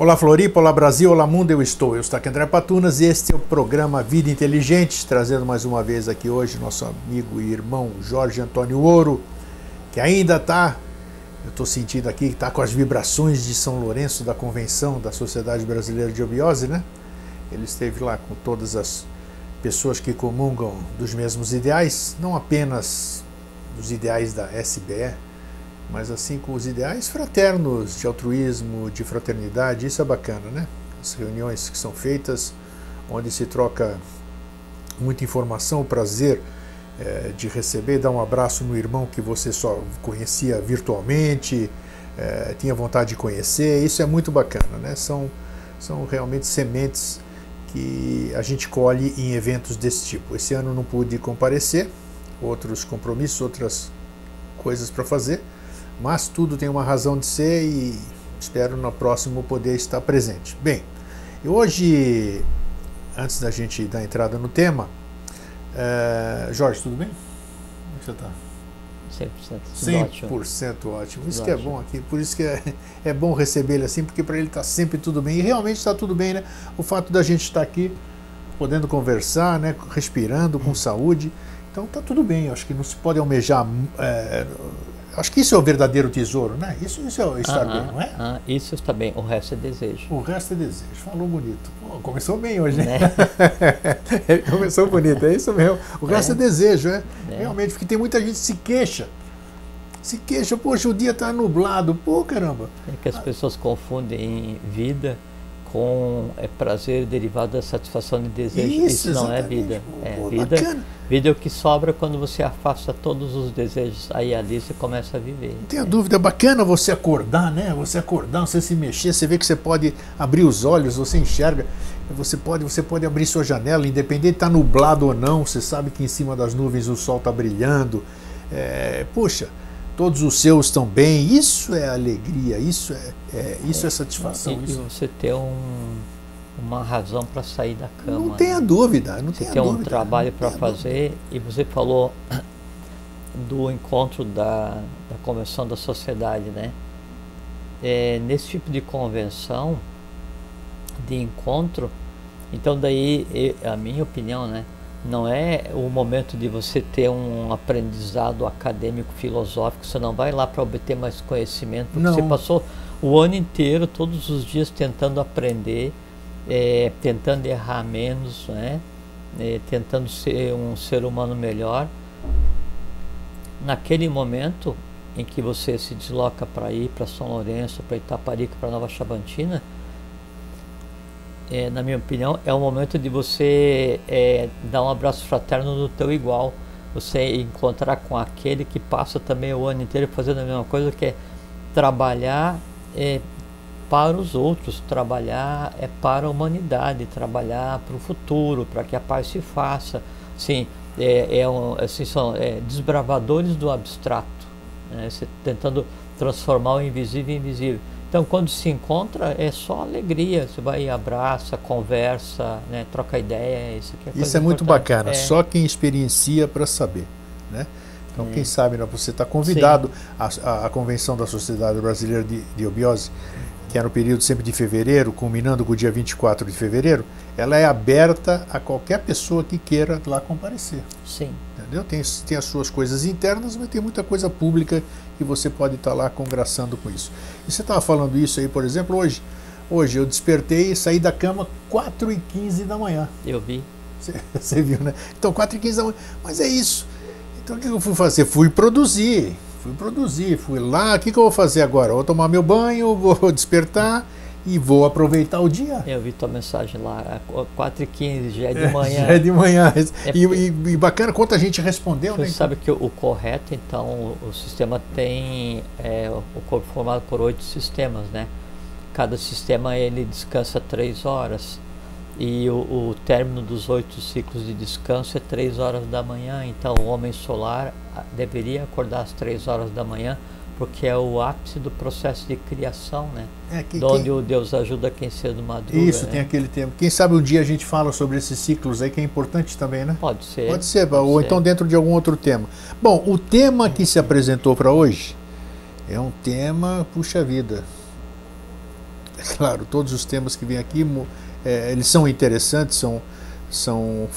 Olá Floripa, olá Brasil, olá mundo, eu estou. Eu estou aqui André Patunas e este é o programa Vida Inteligente, trazendo mais uma vez aqui hoje nosso amigo e irmão Jorge Antônio Ouro, que ainda está, eu estou sentindo aqui está com as vibrações de São Lourenço da Convenção da Sociedade Brasileira de Obiose, né? Ele esteve lá com todas as pessoas que comungam dos mesmos ideais, não apenas dos ideais da SBE, mas assim com os ideais fraternos de altruísmo, de fraternidade, isso é bacana, né? As reuniões que são feitas, onde se troca muita informação, o prazer é, de receber, dar um abraço no irmão que você só conhecia virtualmente, é, tinha vontade de conhecer, isso é muito bacana, né? São, são realmente sementes que a gente colhe em eventos desse tipo. Esse ano não pude comparecer, outros compromissos, outras coisas para fazer, mas tudo tem uma razão de ser e espero no próximo poder estar presente. Bem, hoje, antes da gente dar entrada no tema, é... Jorge, tudo bem? Como é que você está? 100%, 100% ótimo. ótimo. Isso que é bom aqui, por isso que é, é bom receber ele assim, porque para ele está sempre tudo bem. E realmente está tudo bem, né? O fato da gente estar aqui, podendo conversar, né? respirando com saúde. Então está tudo bem. Acho que não se pode almejar é, Acho que isso é o verdadeiro tesouro, né? Isso, isso é estar ah, bem, não é? Ah, isso está bem, o resto é desejo. O resto é desejo. Falou bonito. Pô, começou bem hoje, né? né? começou bonito, é isso mesmo. O resto é, é desejo, é? é? Realmente, porque tem muita gente que se queixa. Se queixa, poxa, o dia está nublado. Pô, caramba. É que as pessoas confundem vida com é, prazer derivado da satisfação de desejo. Isso, Isso não é vida. É, Pô, vida, vida é o que sobra quando você afasta todos os desejos. Aí ali você começa a viver. Não tenha dúvida, é bacana você acordar, né? Você acordar, você se mexer, você vê que você pode abrir os olhos, você enxerga. Você pode, você pode abrir sua janela, independente de estar tá nublado ou não, você sabe que em cima das nuvens o sol está brilhando. É, puxa, todos os seus estão bem, isso é alegria, isso é, é isso é satisfação. E, isso. você ter um, uma razão para sair da cama. Não tenha né? dúvida, não você tenha ter um trabalho para fazer dúvida. e você falou do encontro da, da convenção da sociedade, né? É, nesse tipo de convenção, de encontro, então daí, a minha opinião, né? não é o momento de você ter um aprendizado acadêmico filosófico, você não vai lá para obter mais conhecimento, porque não. você passou o ano inteiro, todos os dias tentando aprender, é, tentando errar menos, né? É, tentando ser um ser humano melhor. Naquele momento em que você se desloca para ir para São Lourenço, para Itaparica, para Nova Chabantina, é, na minha opinião, é o momento de você é, dar um abraço fraterno no teu igual. Você encontrar com aquele que passa também o ano inteiro fazendo a mesma coisa, que é trabalhar é, para os outros, trabalhar é para a humanidade, trabalhar para o futuro, para que a paz se faça. Sim, é, é um, assim, são é, desbravadores do abstrato, né? Tentando transformar o invisível em invisível. Então, quando se encontra, é só alegria. Você vai e abraça, conversa, né, troca ideia. Isso, é, isso é muito bacana. É. Só quem experiencia para saber. Né? Então, quem sabe, né, você está convidado à, à, Convenção da Sociedade Brasileira de, de Obiose, que é no período sempre de fevereiro, culminando com o dia 24 de fevereiro, ela é aberta a qualquer pessoa que queira lá comparecer. Sim. Entendeu? Tem, tem as suas coisas internas, mas tem muita coisa pública que você pode estar lá congraçando com isso. E você estava falando isso aí, por exemplo, hoje. Hoje eu despertei e saí da cama 4 e 15 da manhã. Eu vi. Você, você viu, né? Então, 4 e 15 da manhã. Mas é isso. Então, o que eu fui fazer? Fui produzir. Fui produzir. Fui lá. O que, que eu vou fazer agora? vou tomar meu banho, vou despertar e vou aproveitar o dia. Eu vi tua mensagem lá, 4h15, já é de manhã. já é de manhã. É e, e, e, bacana quanta gente respondeu, você né? Você sabe que o, o, correto, então, o, o sistema tem é, o corpo formado por oito sistemas, né? Cada sistema ele descansa três horas. E o, o término dos oito ciclos de descanso é três horas da manhã. Então, o homem solar ah, deveria acordar às três horas da manhã porque é o ápice do processo de criação, né? É, que, onde quem... o Deus ajuda quem cedo madruga. Isso, né? tem aquele tempo. Quem sabe um dia a gente fala sobre esses ciclos aí, que é importante também, né? Pode ser. Pode ser, pode ou ser. então dentro de algum outro tema. Bom, o tema que se apresentou para hoje é um tema, puxa vida, claro, todos os temas que vêm aqui, é, eles são interessantes, são, são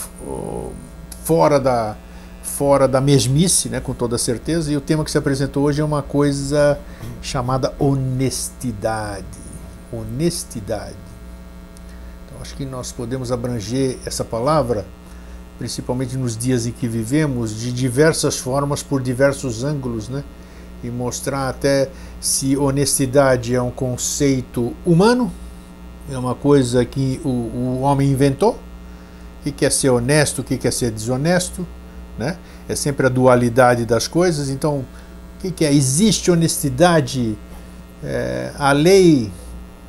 fora da fora da mesmice, né, com toda certeza. E o tema que se apresentou hoje é uma coisa chamada honestidade. Honestidade. Então, acho que nós podemos abranger essa palavra, principalmente nos dias em que vivemos, de diversas formas, por diversos ângulos, né? E mostrar até se honestidade é um conceito humano, é uma coisa que o, o homem inventou, o que quer ser honesto, o que quer ser desonesto, né? É sempre a dualidade das coisas. Então, o que, que é? Existe honestidade? É, a lei,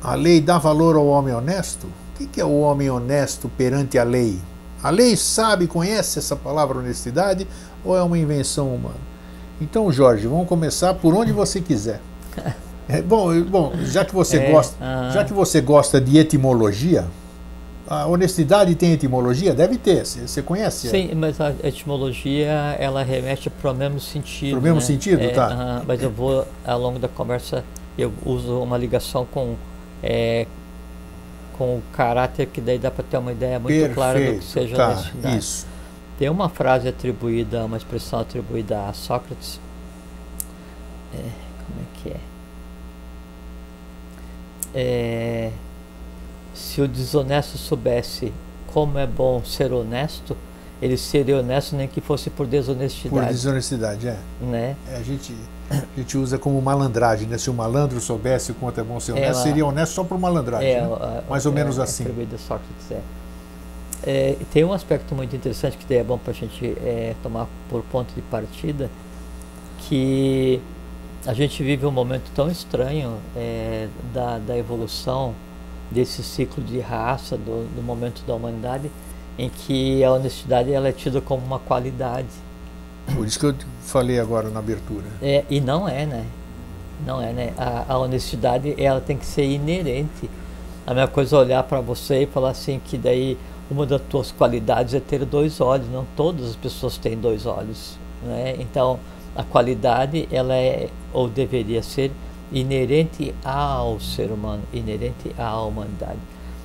a lei dá valor ao homem honesto? O que, que é o homem honesto perante a lei? A lei sabe, conhece essa palavra honestidade ou é uma invenção humana? Então, Jorge, vamos começar por onde você quiser. É, bom, bom, já que você é, gosta, uh... já que você gosta de etimologia, a honestidade tem etimologia? Deve ter, você conhece? Sim, mas a etimologia ela remete para o mesmo sentido. Para o mesmo né? sentido, é, tá. Uh, mas eu vou, ao longo da conversa, eu uso uma ligação com, é, com o caráter, que daí dá para ter uma ideia muito Perfeito, clara do que seja tá, honestidade. Isso. Tem uma frase atribuída, uma expressão atribuída a Sócrates. É, como é que é? É se o desonesto soubesse como é bom ser honesto, ele seria honesto nem que fosse por desonestidade. Por desonestidade, é. Né? É, a, gente, a gente usa como malandragem, né? Se o malandro soubesse o quanto é bom ser honesto, Ela, seria honesto só por malandragem. É, né? Mais ou é, menos assim. É Sócrates, é. É, tem um aspecto muito interessante que é bom para a gente é, tomar por ponto de partida, que a gente vive um momento tão estranho é, da, da evolução desse ciclo de raça, do, do, momento da humanidade, em que a honestidade ela é tida como uma qualidade. Por isso que eu falei agora na abertura. É, e não é, né? Não é, né? A, a honestidade ela tem que ser inerente. A mesma coisa é olhar para você e falar assim que daí uma das tuas qualidades é ter dois olhos. Não todas as pessoas têm dois olhos, né? Então a qualidade ela é ou deveria ser inerente ao ser humano, inerente à humanidade.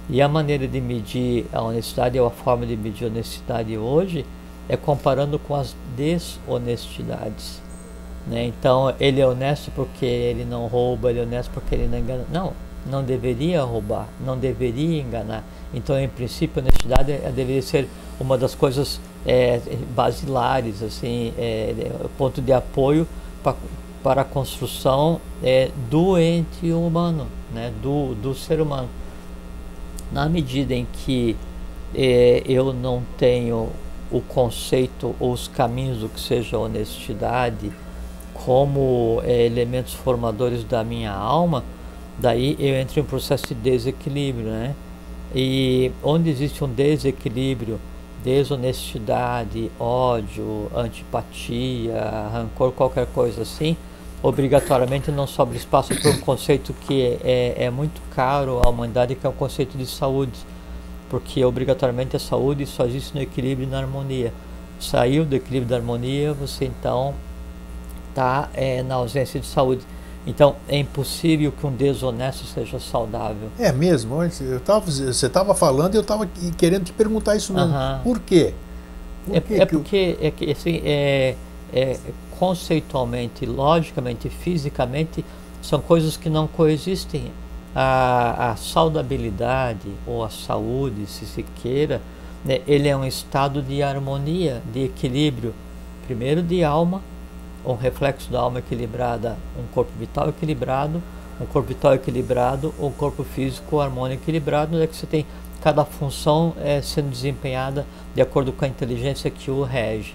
E a maneira de medir a honestidade, ou a forma de medir a honestidade hoje, é comparando com as desonestidades. Né? Então, ele é honesto porque ele não rouba, ele é honesto porque ele não engana. Não, não deveria roubar, não deveria enganar. Então, em princípio, a honestidade deveria ser uma das coisas é, basilares, assim, é, é, ponto de apoio para para a construção é, do ente humano, né, do, do ser humano. Na medida em que é, eu não tenho o conceito ou os caminhos do que seja honestidade como é, elementos formadores da minha alma, daí eu entro em um processo de desequilíbrio, né? E onde existe um desequilíbrio, desonestidade, ódio, antipatia, rancor, qualquer coisa assim, obrigatoriamente não sobra espaço para um conceito que é, é, muito caro à humanidade, que é o conceito de saúde. Porque obrigatoriamente a saúde só existe no equilíbrio e na harmonia. Saiu do equilíbrio da harmonia, você então está é, na ausência de saúde. Então é impossível que um desonesto seja saudável. É mesmo? Eu tava, você estava falando e eu estava querendo te perguntar isso mesmo. Por quê? Por é, é porque é que, assim, é, é, conceitualmente, logicamente, fisicamente, são coisas que não coexistem. A, a saudabilidade ou a saúde, se se queira, né, ele é um estado de harmonia, de equilíbrio, primeiro de alma, um reflexo da alma equilibrada, um corpo vital equilibrado, um corpo vital equilibrado, um corpo físico harmônico equilibrado, é que você tem cada função é, sendo desempenhada de acordo com a inteligência que o rege.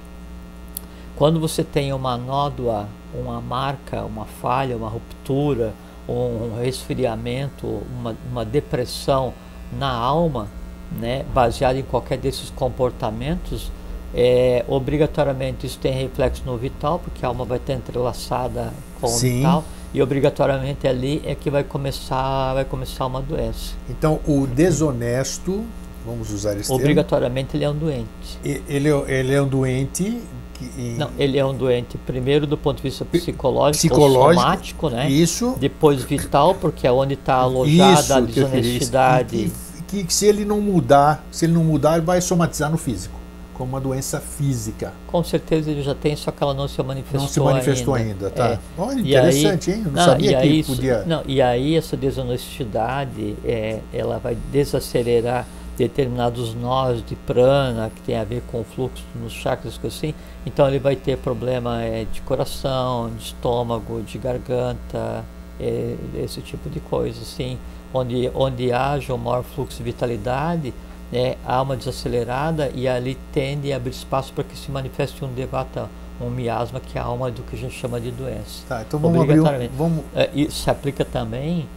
Quando você tem uma nódoa, uma marca, uma falha, uma ruptura, um resfriamento, uma, uma depressão na alma, né, baseado em qualquer desses comportamentos, é, obrigatoriamente isso tem reflexo no vital, porque a alma vai estar entrelaçada com Sim. o vital e obrigatoriamente ali é que vai começar vai começar uma doença. Então o desonesto vamos usar esse Obrigatoriamente termo. ele é um doente. Ele, é ele é um doente que, Não, ele é um doente primeiro do ponto de vista psicológico, psicológico somático, né? Isso. Depois vital, porque é onde está alojada isso, a desonestidade. Que, que, que se ele não mudar, se ele não mudar, ele vai somatizar no físico como uma doença física. Com certeza ele já tem, só que ela não se manifestou ainda. Não se manifestou ainda, ainda tá. É. Olha, interessante, aí, hein? Eu não, não sabia que aí, podia... Não, e aí essa desonestidade, é, ela vai desacelerar determinados nós de prana, que tem a ver com o fluxo nos chakras, assim. Então ele vai ter problema é, de coração, de estômago, de garganta, é, esse tipo de coisa, assim. Onde, onde haja um maior fluxo de vitalidade, é, há uma desacelerada e ali tende a abrir espaço para que se manifeste um devata, um miasma, que é a alma do que a gente chama de doença. Tá, então vamos abrir um, vamos... É, isso se aplica também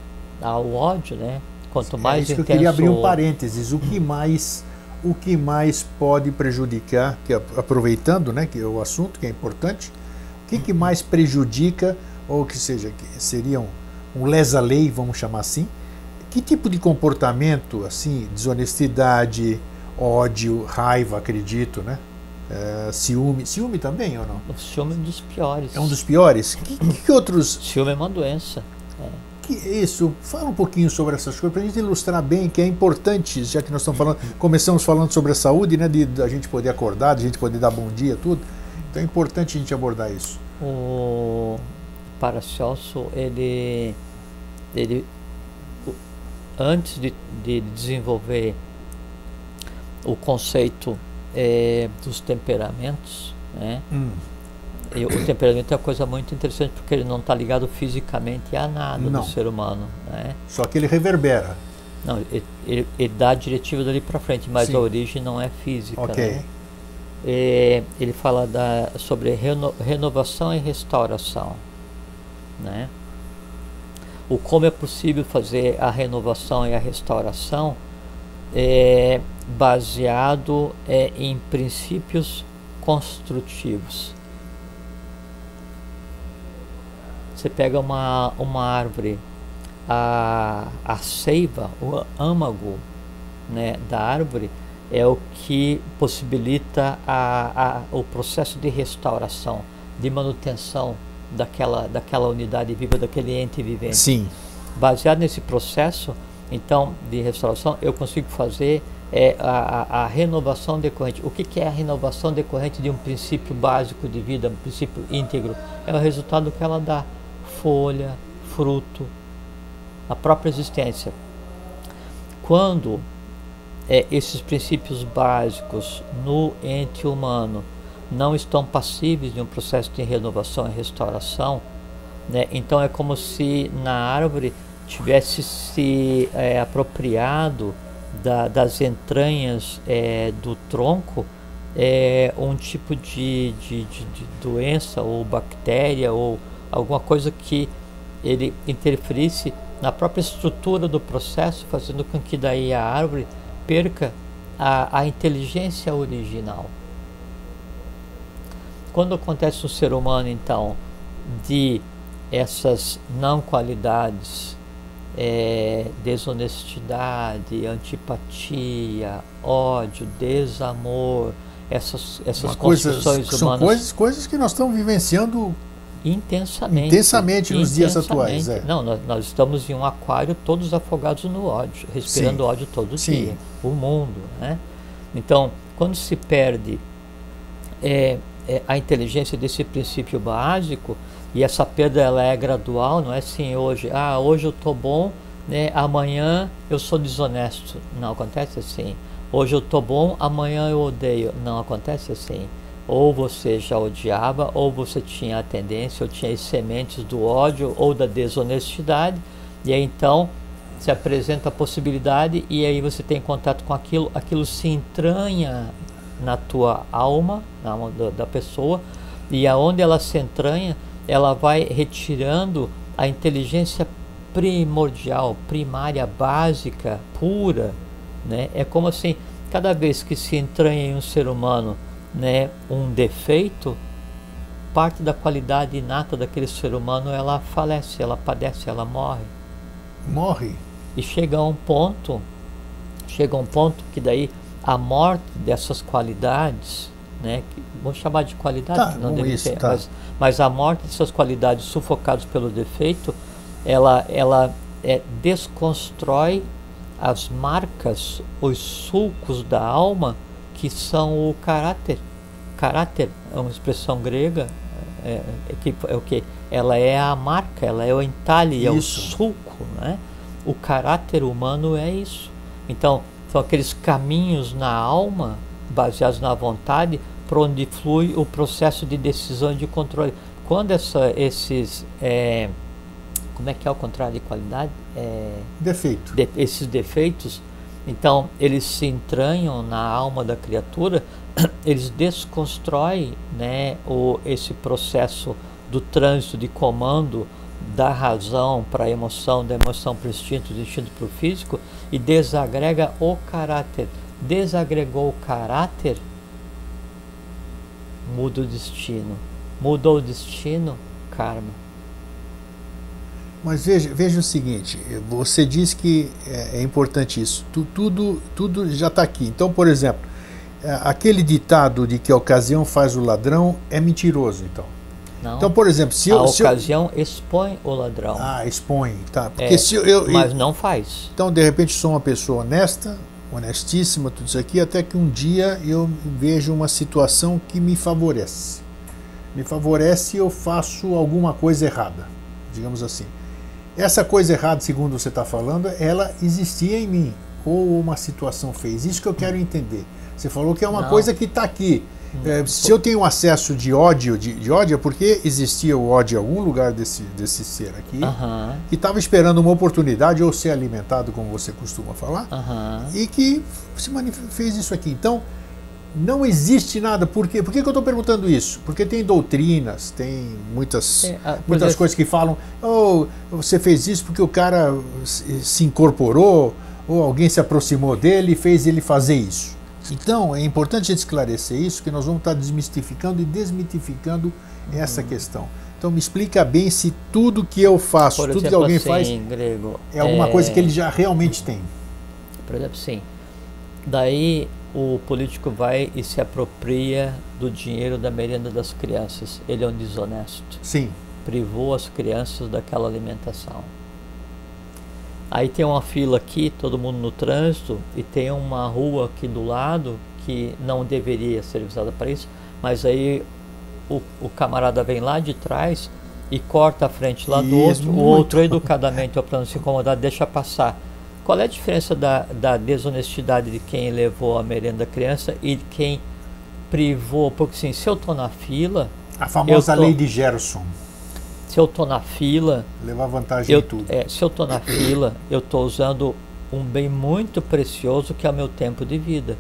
ao ódio, né? Quanto é mais é isso que eu queria abrir um parênteses. O que mais, o que mais pode prejudicar, que aproveitando, né, que é o assunto que é importante, o que, que mais prejudica ou que seja que seria um, um lesa-lei, vamos chamar assim, que tipo de comportamento, assim, desonestidade, ódio, raiva, acredito, né? É, ciúme. Ciúme também ou não? O ciúme é um dos piores. É um dos piores? Que, que outros. Ciúme é uma doença. É. Que isso, fala um pouquinho sobre essas coisas para a gente ilustrar bem que é importante, já que nós estamos falando, começamos falando sobre a saúde, né, de, de a gente poder acordar, de a gente poder dar bom dia, tudo. Então é importante a gente abordar isso. O Paracelso, ele, ele antes de, de desenvolver o conceito é, dos temperamentos, né? Hum. E o temperamento é uma coisa muito interessante porque ele não está ligado fisicamente a nada não. do ser humano. Né? Só que ele reverbera. Não, ele, ele, ele dá a diretiva dali para frente, mas Sim. a origem não é física. Ok. Né? É, ele fala da, sobre reno, renovação e restauração. Né? O como é possível fazer a renovação e a restauração é baseado é, em princípios construtivos. Você pega uma, uma árvore, a, a seiva, o âmago né, da árvore é o que possibilita a, a, o processo de restauração, de manutenção daquela, daquela unidade viva, daquele ente vivente. Sim. Baseado nesse processo, então, de restauração, eu consigo fazer é, a, a, renovação decorrente. O que, que, é a renovação decorrente de um princípio básico de vida, um princípio íntegro? É o resultado que ela dá: folha, fruto, a própria existência. Quando é, esses princípios básicos no ente humano não estão passíveis de um processo de renovação e restauração, né? então é como se na árvore tivesse se é, apropriado da, das entranhas é, do tronco é, um tipo de, de, de, de, doença ou bactéria ou alguma coisa que ele interferisse na própria estrutura do processo, fazendo com que daí a árvore perca a, a inteligência original. Quando acontece no ser humano, então, de essas não qualidades, é, desonestidade, antipatia, ódio, desamor, essas, essas construções coisas, humanas. São coisas, coisas que nós estamos vivenciando intensamente. Intensamente nos dias atuais. É. Não, nós, nós, estamos em um aquário todos afogados no ódio, respirando Sim. ódio todo Sim. dia. O mundo. Né? Então, quando se perde é, é, a inteligência desse princípio básico e essa perda ela é gradual, não é assim hoje, ah, hoje eu estou bom, né, amanhã eu sou desonesto. Não acontece assim. Hoje eu estou bom, amanhã eu odeio. Não acontece assim. Ou você já odiava, ou você tinha a tendência, ou tinha as sementes do ódio ou da desonestidade, e aí então se apresenta a possibilidade e aí você tem contato com aquilo, aquilo se entranha na tua alma, na alma da, da pessoa, e aonde ela se entranha, ela vai retirando a inteligência primordial, primária, básica, pura, né? É como assim, cada vez que se entranha em um ser humano, né, um defeito, parte da qualidade inata daquele ser humano ela falece, ela padece, ela morre. Morre. E chega a um ponto chega um ponto que daí a morte dessas qualidades, né, que, vamos chamar de qualidade, Tá, que não deve isso, ser, tá. mas, mas a morte dessas qualidades sufocadas pelo defeito, ela, ela é, desconstrói as marcas, os sulcos da alma que são o caráter. Caráter é uma expressão grega, é, é, que, é o que? Ela é a marca, ela é o entalhe, é o Isso. sulco, né? O caráter humano é isso. Então, são aqueles caminhos na alma, baseados na vontade, por onde flui o processo de decisão e de controle. Quando essa, esses. é, como é que é o contrário de qualidade? É, Defeito. de- esses defeitos, então eles se entranham na alma da criatura, eles desconstroem né, o, esse processo do trânsito de comando da razão para a emoção, da emoção para o instinto, do instinto para o físico e desagrega o caráter. Desagregou o caráter, muda o destino. Mudou o destino, karma. Mas veja, veja o seguinte, você diz que é, é importante isso. Tu- tudo, tudo já está aqui. Então, por exemplo, é, aquele ditado de que a ocasião faz o ladrão é mentiroso, então. Não. Então, por exemplo, se a eu, se eu- ocasião expõe o ladrão. ah, expõe, tá? Porque É, se eu, eu- mas não faz. então de repente sou uma pessoa honesta, honestíssima, tudo isso aqui, até que um dia eu vejo uma situação que me favorece. Me favorece e eu faço alguma coisa errada, digamos assim. Essa coisa errada, segundo você está falando, ela existia em mim ou uma situação fez. Isso que eu quero entender. Você falou que é uma Não. coisa que está aqui. É, se eu tenho acesso de ódio, de, de ódio, é porque existia o ódio em algum lugar desse, desse ser aqui Aham, que estava esperando uma oportunidade ou ser alimentado, como você costuma falar, aham. e que se fez isso aqui. Então, não existe nada. Por quê? Por que, que eu estou perguntando isso? Porque tem doutrinas, tem muitas, É, ah, por muitas coisas que falam: oh, você fez isso porque o cara se incorporou, ou alguém se aproximou dele e fez ele fazer isso. Então, é importante a gente esclarecer isso, que nós vamos estar desmistificando e desmitificando essa Uhum. questão. Então, me explica bem se tudo que eu faço, Por tudo que exemplo, alguém assim, faz, grego, é alguma coisa que ele já realmente tem. Por exemplo, sim. Daí o político vai e se apropria do dinheiro da merenda das crianças. Ele é um desonesto. Sim. Privou as crianças daquela alimentação. Aí tem uma fila aqui, todo mundo no trânsito, e tem uma rua aqui do lado que não deveria ser usada para isso, mas aí o, o camarada vem lá de trás e corta a frente lá do Isso, outro, o outro educadamente, para não se incomodar, deixa passar. Qual é a diferença da, da desonestidade de quem levou a merenda da criança e de quem privou? Porque assim, se eu estou na fila, A famosa tô- lei de Gerson. Se eu estou na fila, Levar vantagem eu, em tudo. é, se eu estou na fila, eu estou usando um bem muito precioso que é o meu tempo de vida.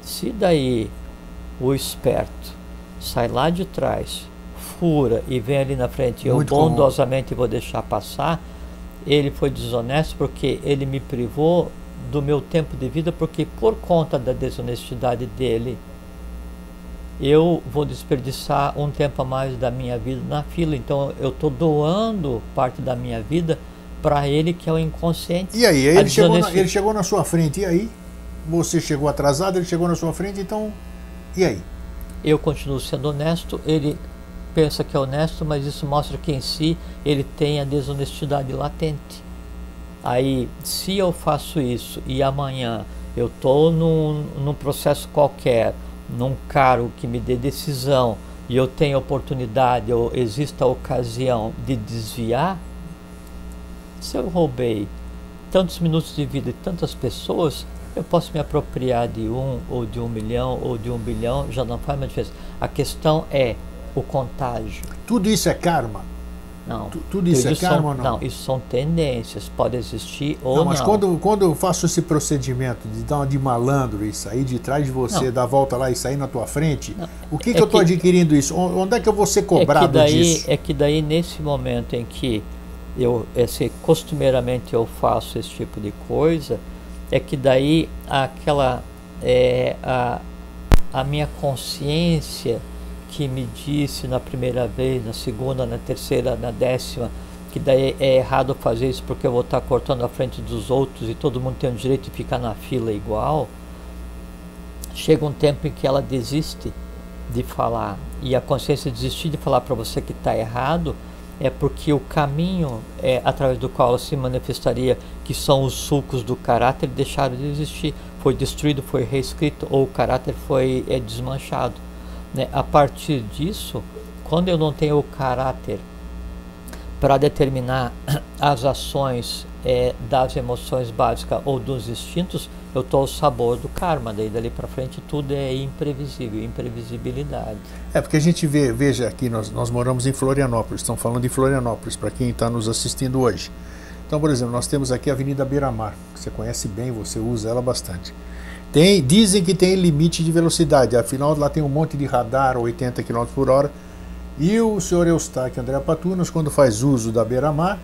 Se daí o esperto sai lá de trás, fura e vem ali na frente e eu Muito comum. bondosamente vou deixar passar, ele foi desonesto porque ele me privou do meu tempo de vida, porque por conta da desonestidade dele, eu vou desperdiçar um tempo a mais da minha vida na fila. Então eu estou doando parte da minha vida para ele que é o inconsciente. E aí, A ele chegou, na, ele chegou na sua frente, e aí? Você chegou atrasado, ele chegou na sua frente, então. E aí? Eu continuo sendo honesto, ele pensa que é honesto, mas isso mostra que em si ele tem a desonestidade latente. Aí, se eu faço isso e amanhã eu estou num, num processo qualquer, num cargo que me dê decisão e eu tenho oportunidade ou exista a ocasião de desviar, se eu roubei tantos minutos de vida de tantas pessoas, eu posso me apropriar de um, ou de um milhão, ou de um bilhão, já não faz mais diferença. A questão é o contágio. Tudo isso é karma? Não. Tu- tudo isso é são- karma ou não? Não, isso são tendências, pode existir ou não, não. mas Quando, quando eu faço esse procedimento de dar uma de malandro e sair de trás de você, Não. dar a volta lá e sair na tua frente, Não. o que, É que eu estou adquirindo isso? Onde é que eu vou ser é cobrado que daí, disso? É que daí, nesse momento em que eu, esse, costumeiramente eu faço esse tipo de coisa, é que daí aquela, é, a, a minha consciência que me disse na primeira vez, na segunda, na terceira, na décima, que daí é errado fazer isso porque eu vou estar cortando a frente dos outros e todo mundo tem o direito de ficar na fila igual, chega um tempo em que ela desiste de falar e a consciência desistir de falar para você que está errado é porque o caminho é, através do qual ela se manifestaria, que são os sulcos do caráter, deixaram de existir, foi destruído, foi reescrito ou o caráter foi é, desmanchado. Né? A partir disso, quando eu não tenho o caráter para determinar as ações é, das emoções básicas ou dos instintos, eu estou ao sabor do karma. Daí dali para frente tudo é imprevisível, imprevisibilidade. É porque a gente vê, veja aqui, nós, nós moramos em Florianópolis, estão falando de Florianópolis, para quem está nos assistindo hoje. Então, por exemplo, nós temos aqui a Avenida Beira Mar, que você conhece bem, você usa ela bastante. Tem, dizem que tem limite de velocidade, afinal lá tem um monte de radar, 80 km por hora. E o senhor Eustáquio André Patunas, quando faz uso da Beira Mar,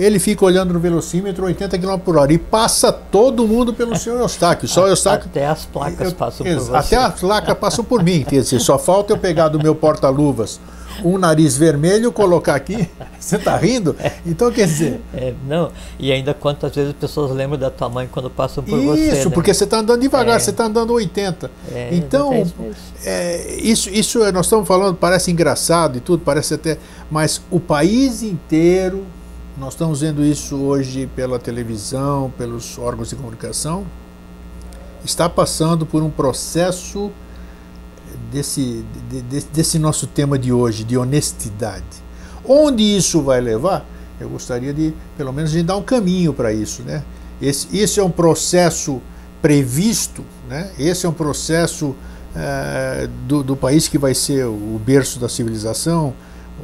ele fica olhando no velocímetro 80 km por hora e passa todo mundo pelo senhor Eustáquio. Só Eustáquio. Até as placas eu, passam por você. Até as placas passam por mim. Quer dizer, só falta eu pegar do meu porta-luvas um nariz vermelho, colocar aqui. Você está rindo? Então, quer dizer. É, não, e ainda quantas vezes as pessoas lembram da tua mãe quando passam por isso, você. Isso, né? porque você está andando devagar, é. você está andando 80. É, então, é, isso, isso nós estamos falando, parece engraçado e tudo, parece até. Mas o país inteiro nós estamos vendo isso hoje pela televisão, pelos órgãos de comunicação. Está passando por um processo desse, de, desse nosso tema de hoje, de honestidade. Onde isso vai levar? Eu gostaria de, pelo menos, de dar um caminho para isso. Né? Esse, esse é um processo previsto, né? esse é um processo é, do, do país que vai ser o berço da civilização,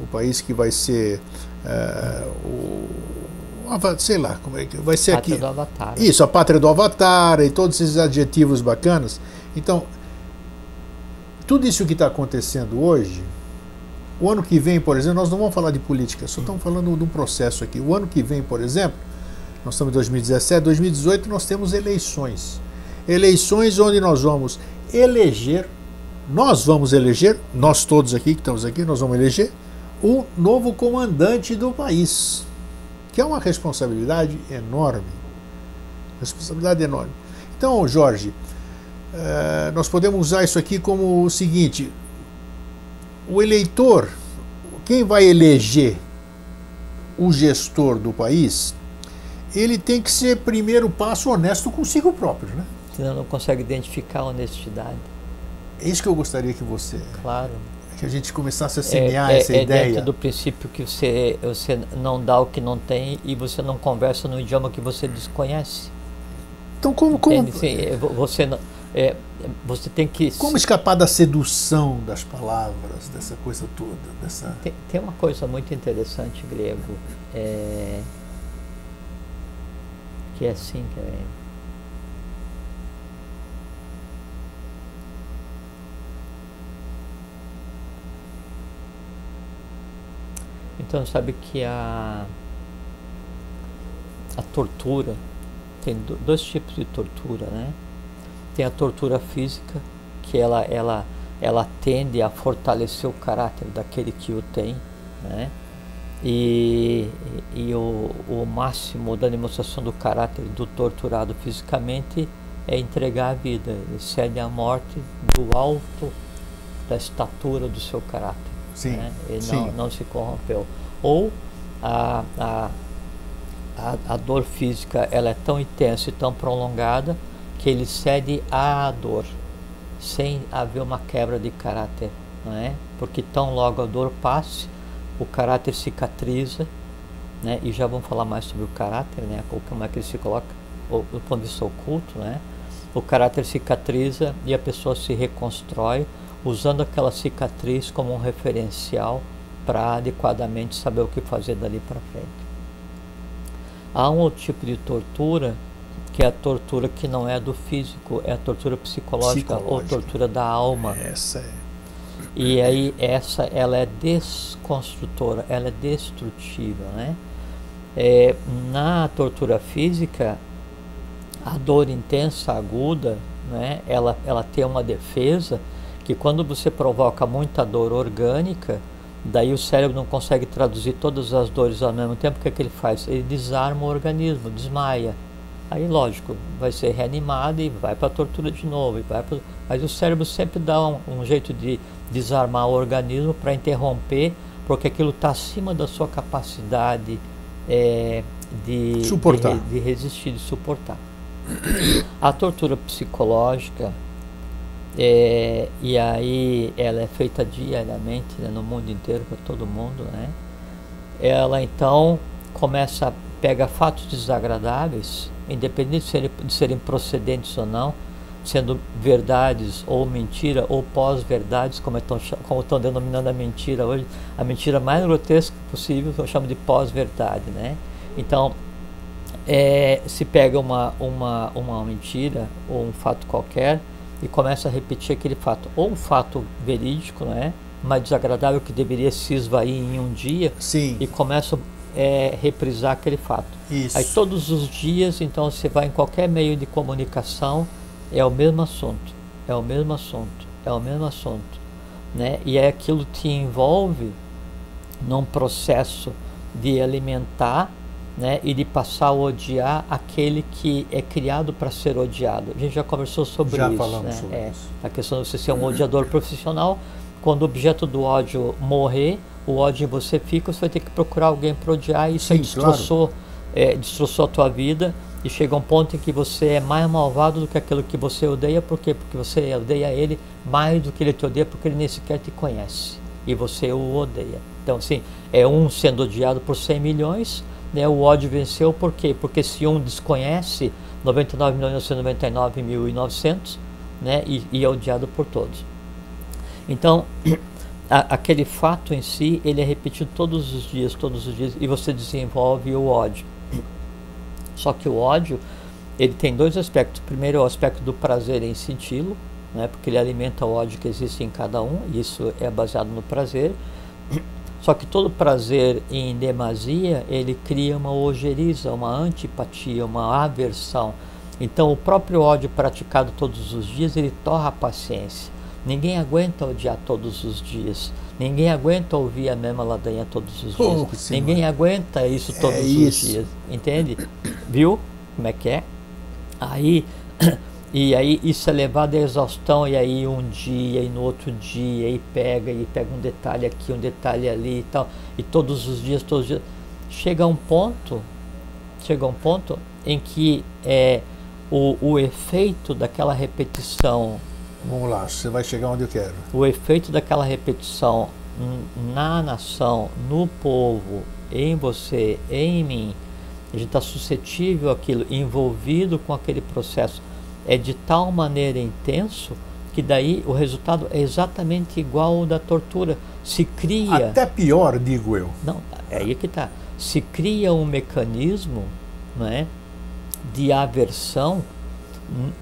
o país que vai ser é, o, sei lá, como é que vai ser pátria aqui. Do avatar. Isso, a pátria do avatar e todos esses adjetivos bacanas. Então, tudo isso que está acontecendo hoje, o ano que vem, por exemplo, nós não vamos falar de política, só estamos falando de um processo aqui. O ano que vem, por exemplo, nós estamos em 2017, 2018, nós temos eleições. Eleições onde nós vamos eleger, nós vamos eleger, nós todos aqui que estamos aqui, nós vamos eleger o novo comandante do país, que é uma responsabilidade enorme. Responsabilidade enorme. Então, Jorge, eh, nós podemos usar isso aqui como o seguinte: o eleitor, quem vai eleger o gestor do país, ele tem que ser, primeiro passo, honesto consigo próprio. Né? Senão não consegue identificar a honestidade. É isso que eu gostaria que você. Claro que a gente começasse a semear é, é, essa é ideia. dentro do princípio que você, você não dá o que não tem e você não conversa no idioma que você desconhece. Então como como é, você não, é, você tem que como escapar da sedução das palavras dessa coisa toda dessa tem, tem uma coisa muito interessante grego é, que é assim que é Então sabe que a a tortura tem dois tipos de tortura, né? Tem a tortura física, que ela ela ela tende a fortalecer o caráter daquele que o tem, né? E, e o, o máximo da demonstração do caráter do torturado fisicamente é entregar a vida, ele cede à morte do alto da estatura do seu caráter. Sim, né? Ele sim. Não, não se corrompeu. Ou a, a, a, a, dor física ela é tão intensa e tão prolongada que ele cede à dor, sem haver uma quebra de caráter. Não é? Porque tão logo a dor passe, o caráter cicatriza, né? e já vamos falar mais sobre o caráter, né? como é que ele se coloca do ponto de vista oculto, né? o caráter cicatriza e a pessoa se reconstrói usando aquela cicatriz como um referencial para adequadamente saber o que fazer dali para frente. Há um outro tipo de tortura que é a tortura que não é do físico, é a tortura psicológica, psicológica. ou tortura da alma. Essa é. E aí essa ela é desconstrutora, ela é destrutiva, né? É, na tortura física, a dor intensa, aguda, né? Ela ela tem uma defesa que quando você provoca muita dor orgânica, Daí o cérebro não consegue traduzir todas as dores ao mesmo tempo. O que, é que ele faz? Ele desarma o organismo, desmaia. Aí, lógico, vai ser reanimado e vai para a tortura de novo. E vai pra... Mas o cérebro sempre dá um, um jeito de desarmar o organismo para interromper, porque aquilo está acima da sua capacidade é, de, suportar. De, de resistir, de suportar. A tortura psicológica, é, e aí ela é feita diariamente né, no mundo inteiro, para todo mundo, né? Ela então começa, pega fatos desagradáveis, independente de serem, de serem procedentes ou não, sendo verdades ou mentira ou pós-verdades, como estão como estão denominando a mentira hoje, a mentira mais grotesca possível, eu chamo de pós-verdade, né? Então, é, se pega uma, uma, uma mentira ou um fato qualquer e começa a repetir aquele fato, ou um fato verídico, né? Mas desagradável que deveria se esvair em um dia, Sim. e começa é, reprisar aquele fato. Isso. Aí todos os dias, então você vai em qualquer meio de comunicação, é o mesmo assunto, é o mesmo assunto, é o mesmo assunto, né? E aí aquilo te envolve num processo de alimentar, né? E de passar a odiar aquele que é criado para ser odiado. A gente já conversou sobre já isso, falamos né? sobre é, isso. A questão de você ser um odiador profissional, quando o objeto do ódio morrer, o ódio em você fica, você vai ter que procurar alguém para odiar e isso aí Sim, claro. destroçou, é, destroçou a tua vida e chega um ponto em que você é mais malvado do que aquilo que você odeia, por quê? Porque você odeia ele mais do que ele te odeia, porque ele nem sequer te conhece e você o odeia. Então, assim, é um sendo odiado por 100 milhões, né? O ódio venceu por quê? Porque se um desconhece 99.999.900, né? E, e é odiado por todos. Então, a, aquele fato em si, ele é repetido todos os dias, todos os dias, e você desenvolve o ódio. Só que o ódio, ele tem dois aspectos. Primeiro é o aspecto do prazer em senti-lo, né, porque ele alimenta o ódio que existe em cada um, e isso é baseado no prazer. Só que todo prazer em demasia, ele cria uma ojeriza, uma antipatia, uma aversão. Então o próprio ódio praticado todos os dias, ele torra a paciência. Ninguém aguenta odiar todos os dias. Ninguém aguenta ouvir a mesma ladainha todos os Oh, dias. Ninguém aguenta isso todos É os isso. dias. Entende? Viu como é que é? Aí, e aí isso é levado à exaustão, e aí um dia, e no outro dia, e pega, e pega um detalhe aqui, um detalhe ali e tal. E todos os dias, todos os dias. Chega um ponto, chega um ponto em que é, o, o efeito daquela repetição Vamos lá, você vai chegar onde eu quero. o efeito daquela repetição na nação, no povo, em você, em mim, a gente está suscetível àquilo, envolvido com aquele processo, é de tal maneira intenso que daí o resultado é exatamente igual ao da tortura. Se cria. Até pior, digo eu. Não, é aí que está. Se cria um mecanismo não é, de aversão.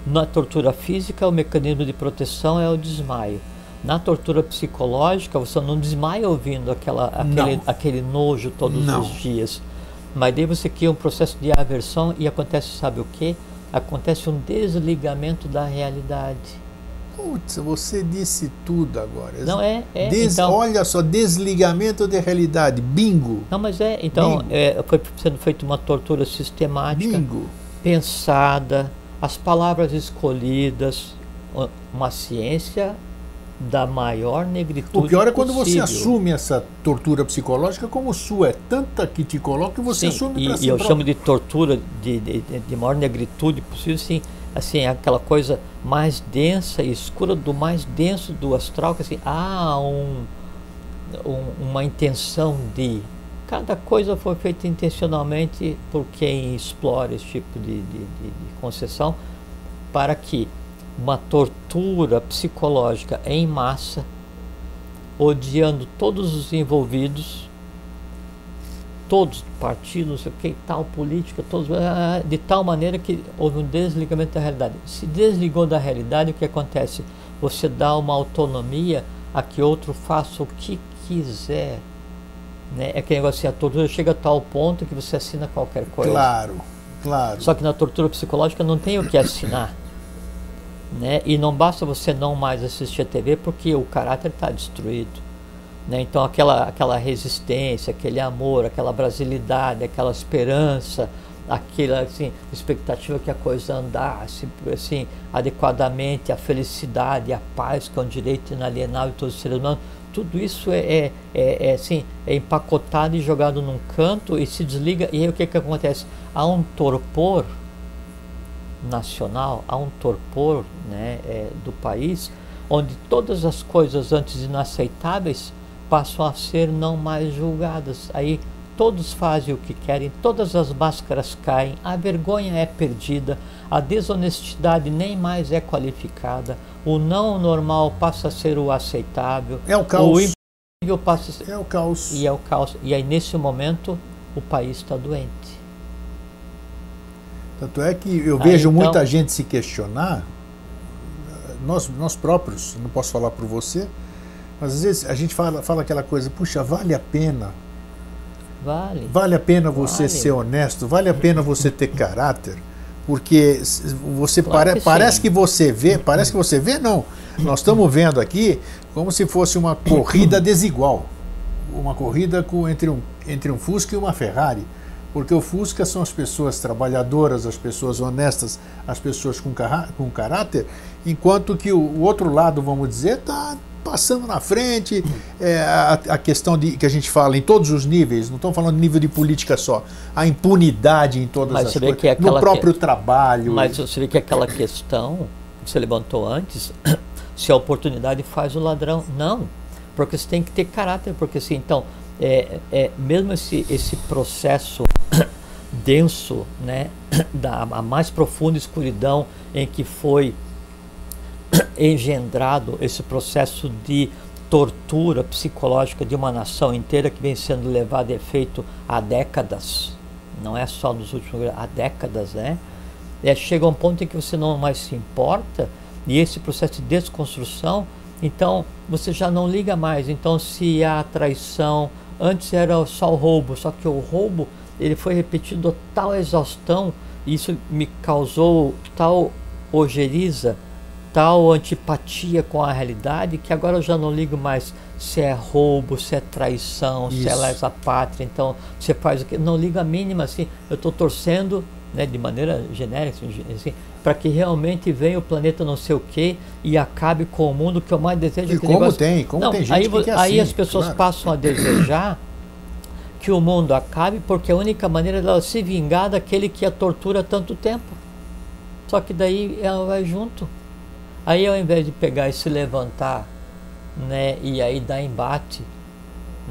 Na tortura física, o mecanismo de proteção é o desmaio. Na tortura psicológica, você não desmaia ouvindo aquela, aquele, Não. aquele nojo todos Não. os dias. Mas daí você cria um processo de aversão e acontece, sabe o que? Acontece um desligamento da realidade. Putz, você disse tudo agora. Não é? é Des- então, Olha só, desligamento de realidade. Bingo. não, mas é. Então, é, foi sendo feita uma tortura sistemática. Bingo. pensada, as palavras escolhidas, uma ciência da maior negritude. O pior é quando você assume essa tortura psicológica como sua. É tanta que te coloca que você Sim, assume e, e eu próprio. chamo de tortura de, de, de- de maior negritude possível, sim, assim, aquela coisa mais densa e escura do mais denso do astral, que assim, há um, um- uma intenção de. Cada coisa foi feita intencionalmente por quem explora esse tipo de, de, de- concessão para que uma tortura psicológica em massa, odiando todos os envolvidos, todos, partidos, não sei o que, tal, política, todos, ah, de tal maneira que houve um desligamento da realidade. Se desligou da realidade, o que acontece? Você dá uma autonomia a que outro faça o que quiser. Né? É aquele negócio assim, a tortura chega a tal ponto que você assina qualquer coisa. Claro, claro. Só que na tortura psicológica não tem o que assinar. Né? E não basta você não mais assistir a TV porque o caráter está destruído. Né? Então aquela, aquela resistência, aquele amor, aquela brasilidade, aquela esperança, aquela assim, expectativa que a coisa andasse assim, adequadamente, a felicidade, a paz, que é um direito inalienável de todos os seres humanos, tudo isso é, é, é, é, assim, é empacotado e jogado num canto e se desliga. E aí o que, que acontece? Há um torpor nacional, há um torpor né, é, do país, onde todas as coisas antes inaceitáveis passam a ser não mais julgadas. Aí todos fazem o que querem, todas as máscaras caem, a vergonha é perdida, a desonestidade nem mais é qualificada, o não normal passa a ser o aceitável, é o caos. o impossível passa a ser... É o caos. E é o caos. E aí, nesse momento, o país está doente. Tanto é que eu vejo então... muita gente se questionar, nós, nós próprios, não posso falar por você, mas às vezes a gente fala, fala aquela coisa, puxa, vale a pena Vale. Vale a pena você vale. ser honesto, vale a pena você ter caráter, porque você claro pare, que parece que você vê, parece que você vê, não. Nós estamos vendo aqui como se fosse uma corrida desigual, uma corrida com, entre, um, entre um Fusca e uma Ferrari, porque o Fusca são as pessoas trabalhadoras, as pessoas honestas, as pessoas com, com caráter, enquanto que o, o outro lado, vamos dizer, está passando na frente, é, a, a, questão de que a gente fala em todos os níveis, não estamos falando de nível de política só, a impunidade em todas mas as coisas, que aquela no próprio que, trabalho. Mas você vê que aquela questão que você levantou antes, se a oportunidade faz o ladrão, não, porque você tem que ter caráter, porque assim, então, é, é, mesmo esse, esse processo denso, né, da a mais profunda escuridão em que foi engendrado esse processo de tortura psicológica de uma nação inteira que vem sendo levado a efeito há décadas, não é só nos últimos há décadas, né? É, chega um ponto em que você não mais se importa e esse processo de desconstrução, então você já não liga mais. Então se há traição, antes era só o roubo, só que o roubo ele foi repetido tal exaustão, e isso me causou tal ojeriza tal antipatia com a realidade que agora eu já não ligo mais se é roubo, se é traição, Isso. se é lesa pátria, então você faz o que. Não ligo a mínima, assim, eu estou torcendo, né, de maneira genérica, assim, assim para que realmente venha o planeta não sei o quê e acabe com o mundo que eu mais desejo. E como negócio... tem, como não, tem gente aí, que é aí assim, as pessoas claro. passam a desejar que o mundo acabe porque a única maneira dela se vingar daquele que a tortura há tanto tempo. Só que daí ela vai junto. Aí ao invés de pegar e se levantar, né, e aí dar embate,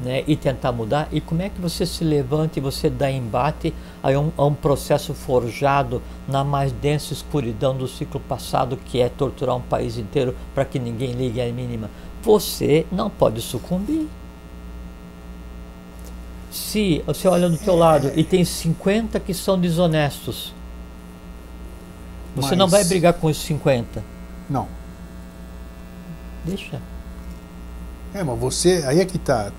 né, e tentar mudar, e como é que você se levanta e você dá embate a um, a um processo forjado na mais densa escuridão do ciclo passado, que é torturar um país inteiro para que ninguém ligue a mínima? Você não pode sucumbir. Se você olha do teu lado e tem 50 que são desonestos, você Mas... não vai brigar com os 50 não. Deixa. É, mas você, aí é que está.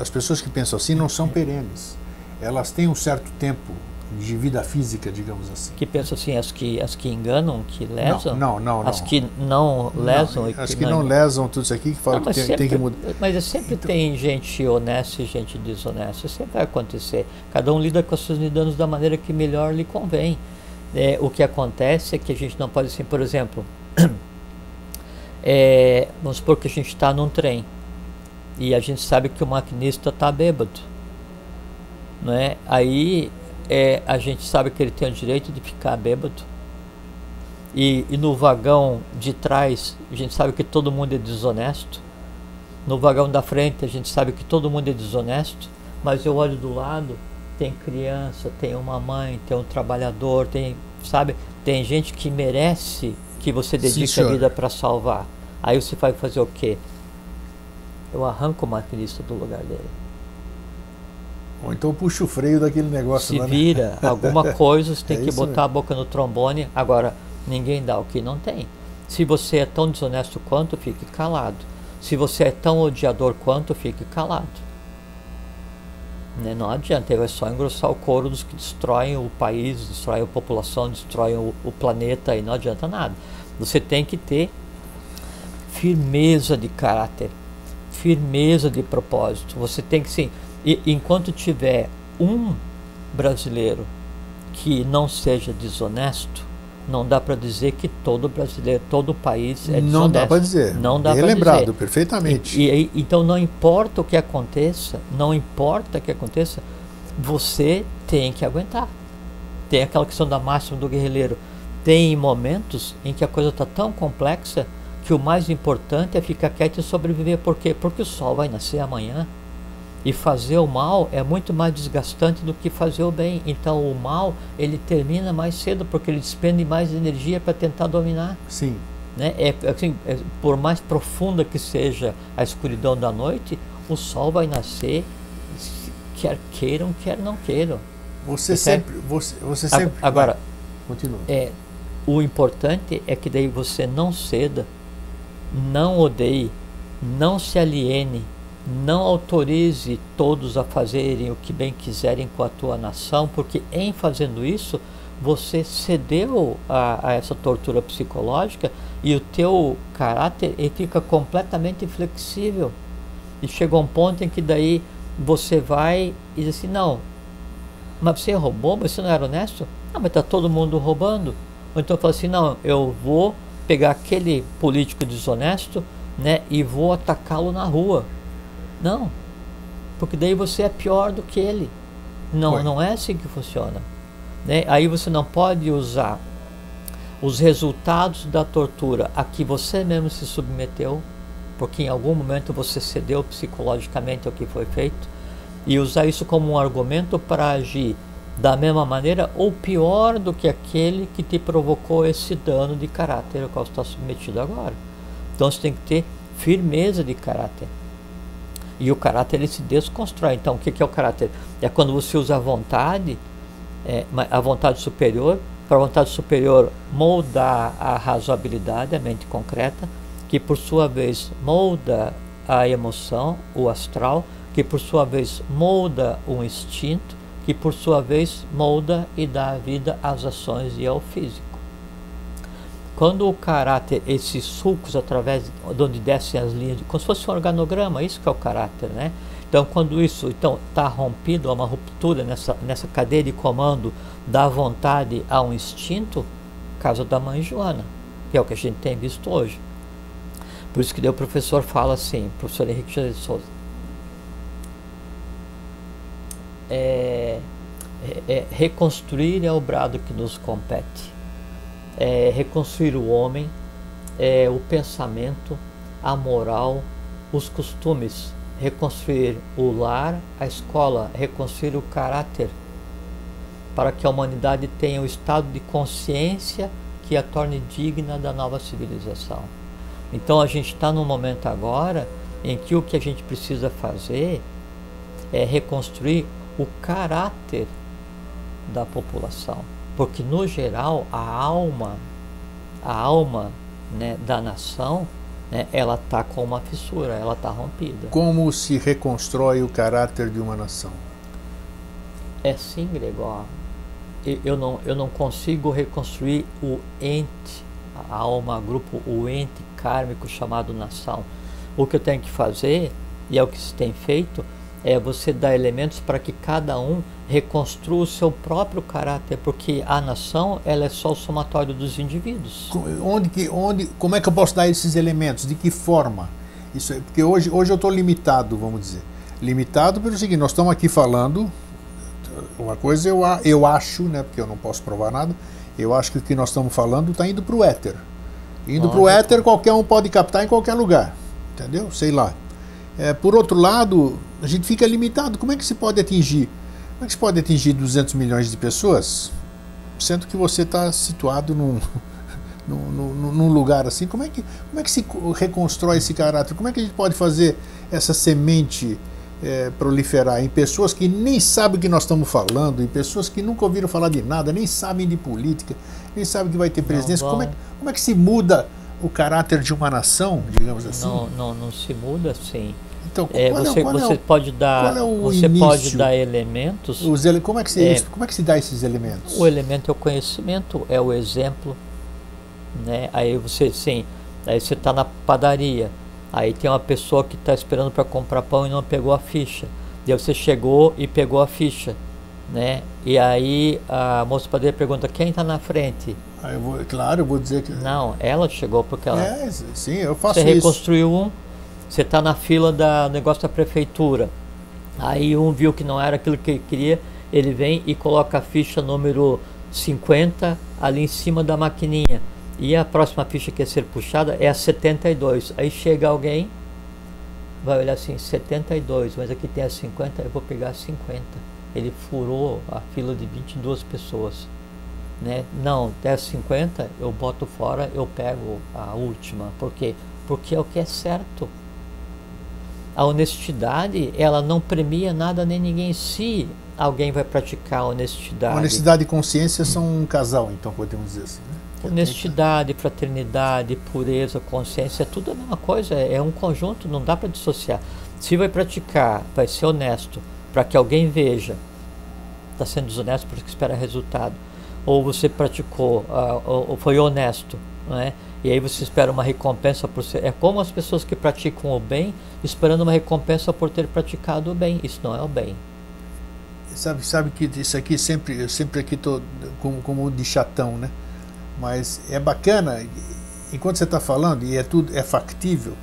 As pessoas que pensam assim não são perenes. Elas têm um certo tempo de vida física, digamos assim. Que pensam assim, as que, as que enganam, que lesam? Não, não, não. As que não lesam? Não, e as que, que não, não lesam, tudo isso aqui, que falam que tem, sempre, tem, que mudar. Mas sempre então, tem gente honesta e gente desonesta. Sempre vai acontecer. Cada um lida com os seus danos da maneira que melhor lhe convém. É, o que acontece é que a gente não pode, assim, por exemplo, é, vamos supor que a gente está num trem e a gente sabe que o maquinista está bêbado. Não é? Aí é, a gente sabe que ele tem o direito de ficar bêbado. E, e no vagão de trás a gente sabe que todo mundo é desonesto. No vagão da frente a gente sabe que todo mundo é desonesto. Mas eu olho do lado, tem criança, tem uma mãe, tem um trabalhador, tem, sabe, tem gente que merece que você dedica Sim, a vida para salvar. Aí você vai fazer o quê? Eu arranco o maquinista do lugar dele. Ou então puxa o freio daquele negócio Se lá, né? vira, alguma coisa, você tem É que botar mesmo. a boca no trombone. Agora, ninguém dá o que não tem. Se você é tão desonesto quanto, fique calado. Se você é tão odiador quanto, fique calado. Né? Não adianta, é só engrossar o couro dos que destroem o país, destroem a população, destroem o, o planeta e não adianta nada. Você tem que ter firmeza de caráter, firmeza de propósito. Você tem que sim. E, enquanto tiver um brasileiro que não seja desonesto, não dá para dizer que todo brasileiro, todo país é desonesto. Não dá para dizer. Não dá para lembrado, dizer. perfeitamente. E, e, então não importa o que aconteça, não importa o que aconteça, você tem que aguentar. Tem aquela questão da máxima do guerrilheiro. Tem momentos em que a coisa está tão complexa que o mais importante é ficar quieto e sobreviver. Por quê? Porque o sol vai nascer amanhã. E fazer o mal é muito mais desgastante do que fazer o bem. Então o mal ele termina mais cedo porque ele despende mais energia para tentar dominar. Sim. Né? É, assim, é, por mais profunda que seja a escuridão da noite, o sol vai nascer, quer queiram, quer não queiram. Você sempre, você, você sempre. Agora, continua. É, o importante é que daí você não ceda, não odeie, não se aliene não autorize todos a fazerem o que bem quiserem com a tua nação, porque em fazendo isso você cedeu a, a essa tortura psicológica e o teu caráter ele fica completamente flexível. E chega um ponto em que daí você vai e diz assim, não, mas você roubou, mas você não era honesto? Ah, mas está todo mundo roubando. Ou então fala assim, não, eu vou pegar aquele político desonesto né, e vou atacá-lo na rua. Não, porque daí você é pior do que ele. Não, não é assim que funciona. Né? Aí você não pode usar os resultados da tortura a que você mesmo se submeteu, porque em algum momento você cedeu psicologicamente ao que foi feito, e usar isso como um argumento para agir da mesma maneira ou pior do que aquele que te provocou esse dano de caráter ao qual você está submetido agora. Então você tem que ter firmeza de caráter. E o caráter ele se desconstrói. Então, o que, é o caráter? É quando você usa a vontade, é, a vontade superior, para a vontade superior moldar a razoabilidade, a mente concreta, que por sua vez molda a emoção, o astral, que por sua vez molda o instinto, que por sua vez molda e dá vida às ações e ao físico. Quando o caráter, esses sulcos através de onde descem as linhas, como se fosse um organograma, isso que é o caráter, né? Então, quando isso então está rompido, há uma ruptura nessa, nessa cadeia de comando da vontade a um instinto, caso da mãe Joana, que é o que a gente tem visto hoje. Por isso que o professor fala assim, professor Henrique José de Souza, é, é, é, reconstruir é o brado que nos compete é, reconstruir o homem, é, o pensamento, a moral, os costumes, reconstruir o lar, a escola, reconstruir o caráter, para que a humanidade tenha o estado de consciência que a torne digna da nova civilização. Então a gente está num momento agora em que o que a gente precisa fazer é reconstruir o caráter da população porque no geral a alma, a alma né, da nação, né, ela está com uma fissura, ela está rompida. Como se reconstrói o caráter de uma nação? É sim, Gregor. Eu não, eu não consigo reconstruir o ente, a alma, grupo, o ente kármico chamado nação. O que eu tenho que fazer, e é o que se tem feito, é você dar elementos para que cada um reconstrua o seu próprio caráter, porque a nação ela é só o somatório dos indivíduos. Onde que, onde, como é que eu posso dar esses elementos? De que forma? Isso, é, porque hoje, hoje eu estou limitado, vamos dizer. Limitado pelo seguinte, nós estamos aqui falando, uma coisa eu, eu acho, né, porque eu não posso provar nada, eu acho que o que nós estamos falando está indo para o éter. Indo para o éter, qualquer um pode captar em qualquer lugar, entendeu? Sei lá. É, por outro lado, a gente fica limitado. Como é que se pode atingir? Como é que se pode atingir 200 milhões de pessoas? Sendo que você está situado num, num, num, lugar assim, como é, que, como é que se reconstrói esse caráter? Como é que a gente pode fazer essa semente é, proliferar em pessoas que nem sabem o que nós estamos falando, em pessoas que nunca ouviram falar de nada, nem sabem de política, nem sabem que vai ter presidência? Como é, como é que se muda o caráter de uma nação, digamos assim? Não, não, não se muda assim. Então, é, você, é, você é o, pode dar é você início? pode dar elementos. Os ele, como, é que se, é, como é que se dá esses elementos? O elemento é o conhecimento, é o exemplo. Né? Aí você sim, aí você está na padaria, Aí tem uma pessoa que está esperando para comprar pão e não pegou a ficha. Daí você chegou e pegou a ficha, né? E aí a moça padeira pergunta quem está na frente. Aí eu vou, claro, eu vou dizer que Não, ela chegou porque ela. é, sim, eu faço Você isso. reconstruiu um, você está na fila da negócio da prefeitura. Aí um viu que não era aquilo que ele queria, ele vem e coloca a ficha número 50 ali em cima da maquininha. E a próxima ficha que ia ser puxada é a 72. Aí chega alguém, vai olhar assim, 72, mas aqui tem a 50, eu vou pegar a 50. Ele furou a fila de 22 pessoas. Né? Não, 10, 50, eu boto fora, eu pego a última. Por quê? Porque é o que é certo. A honestidade, ela não premia nada nem ninguém. Se alguém vai praticar a honestidade, Honestidade e consciência são um casal, então podemos dizer assim. Né? honestidade, fraternidade, pureza, consciência, é tudo a mesma coisa, é é um conjunto, não dá para dissociar. Se vai praticar, vai ser honesto, para que alguém veja, está sendo desonesto porque espera resultado. Ou você praticou, ah, ou, ou foi honesto, não é? E aí você espera uma recompensa por ser. É como as pessoas que praticam o bem, esperando uma recompensa por ter praticado o bem. Isso não é o bem. Sabe, sabe que isso aqui sempre, eu sempre aqui tô como, como de chatão, né? Mas é bacana, enquanto você está falando, e é tudo, é factível,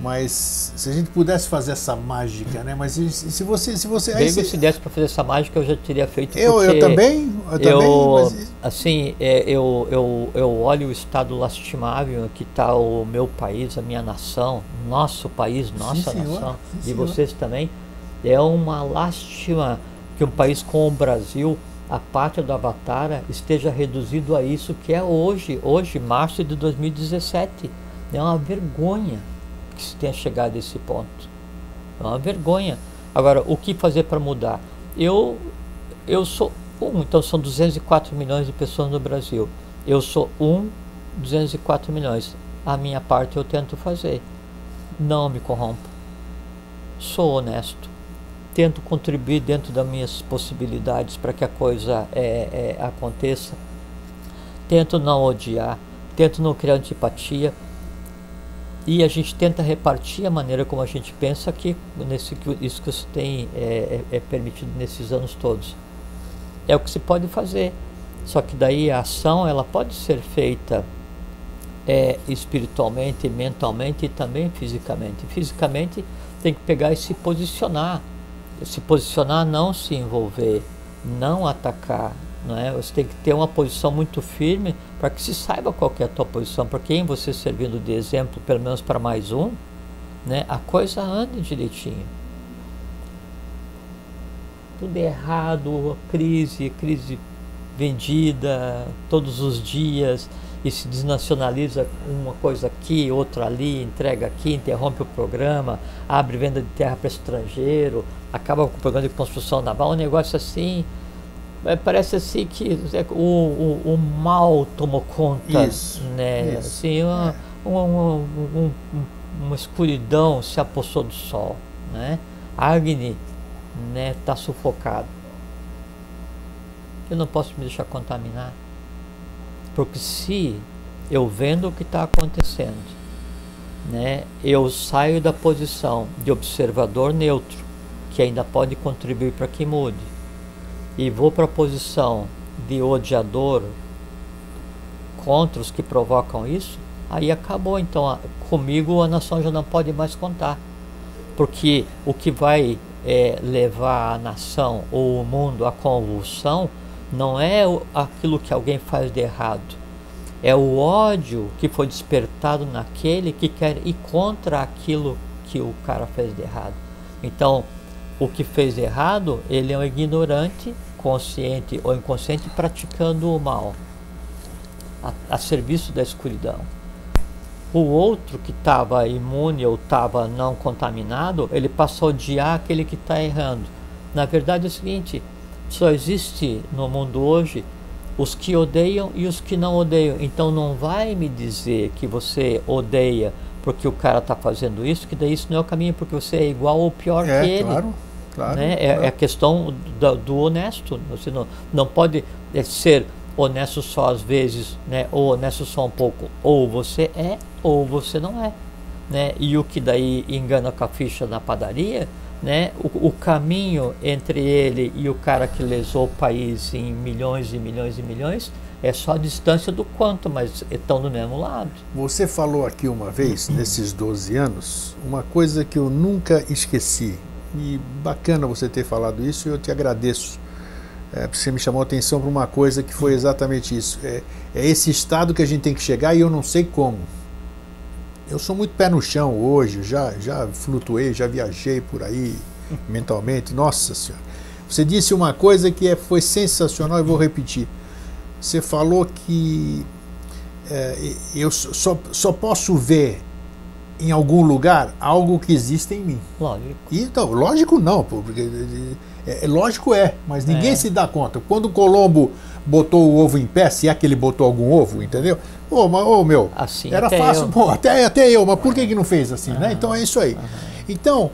mas se a gente pudesse fazer essa mágica, né? Mas se, se você, se você, Bem, você- se desse para fazer essa mágica, eu já teria feito. eu, eu também, eu também, eu, mas assim, é, eu, eu, eu olho o estado lastimável que está o meu país, a minha nação, nosso país, nossa senhor, nação, sim, e senhor. vocês também. É uma lástima que um país como o Brasil, a pátria do Avatar, esteja reduzido a isso que é hoje, hoje, março de 2017. É uma vergonha que se tenha chegado a esse ponto. É uma vergonha. Agora, o que fazer para mudar? Eu, eu sou um, então são 204 milhões de pessoas no Brasil. Eu sou um, 204 milhões. A minha parte eu tento fazer. Não me corrompo. Sou honesto. Tento contribuir dentro das minhas possibilidades para que a coisa é, é, aconteça. Tento não odiar. Tento não criar antipatia e a gente tenta repartir a maneira como a gente pensa que nesse que isso que você tem é, é, é permitido nesses anos todos. É o que se pode fazer. Só que daí a ação ela pode ser feita é, espiritualmente mentalmente e também fisicamente. Fisicamente tem que pegar e se posicionar. Se posicionar não se envolver não atacar não é? Você tem que ter uma posição muito firme para que se saiba qual é a tua posição, para quem você servindo de exemplo, pelo menos para mais um, né? A coisa anda direitinho. Tudo errado, crise, crise vendida todos os dias e se desnacionaliza uma coisa aqui, outra ali, entrega aqui, interrompe o programa, abre venda de terra para estrangeiro, acaba com o programa de construção naval, um negócio assim é, parece assim que é, o, o, o mal tomou conta, Isso, né? isso, assim, uma, é. uma, uma, um- um- uma escuridão se apossou do sol, né? Agni, né, está sufocado. Eu não posso me deixar contaminar, porque se eu vendo o que está acontecendo, né, eu saio da posição de observador neutro, que ainda pode contribuir para que mude e vou para a posição de odiador contra os que provocam isso, aí acabou. Então, comigo a nação já não pode mais contar. Porque o que vai eh, levar a nação ou o mundo à convulsão não é aquilo que alguém faz de errado, é o ódio que foi despertado naquele que quer ir contra aquilo que o cara fez de errado. Então, o que fez errado, ele é um ignorante, consciente ou inconsciente, praticando o mal, a, a serviço da escuridão. O outro que estava imune ou estava não contaminado, ele passou a odiar aquele que está errando. Na verdade é o seguinte, só existe no mundo hoje os que odeiam e os que não odeiam. Então não vai me dizer que você odeia porque o cara está fazendo isso, que daí isso não é o caminho, porque você é igual ou pior que é, ele claro, claro. né? É, claro. é a questão da- do honesto. Você não, não pode é, ser honesto só às vezes, né? ou honesto só um pouco. Ou você é, ou você não é. né, e o que daí engana com a ficha na padaria, né, o, o, caminho entre ele e o cara que lesou o país em milhões e milhões e milhões é só a distância do quanto, mas estão do mesmo lado. Você falou aqui uma vez, nesses 12 anos, uma coisa que eu nunca esqueci. E bacana você ter falado isso e eu te agradeço. É, você me chamou a atenção para uma coisa que foi exatamente isso. É, é esse estado que a gente tem que chegar e eu não sei como. Eu sou muito pé no chão hoje, já, já flutuei, já viajei por aí mentalmente. Nossa Senhora. Você disse uma coisa que é, foi sensacional e vou repetir. Você falou que é, eu só, só posso ver em algum lugar algo que existe em mim. Lógico. então, lógico não, porque é, é, lógico é, mas ninguém é. se dá conta. Quando o Colombo botou o ovo em pé, se é que ele botou algum ovo, entendeu? Ô, mas, ô meu, assim, era fácil, pô, até, até eu, mas por que, que não fez assim, uhum. né? Então é isso aí. Uhum. Então,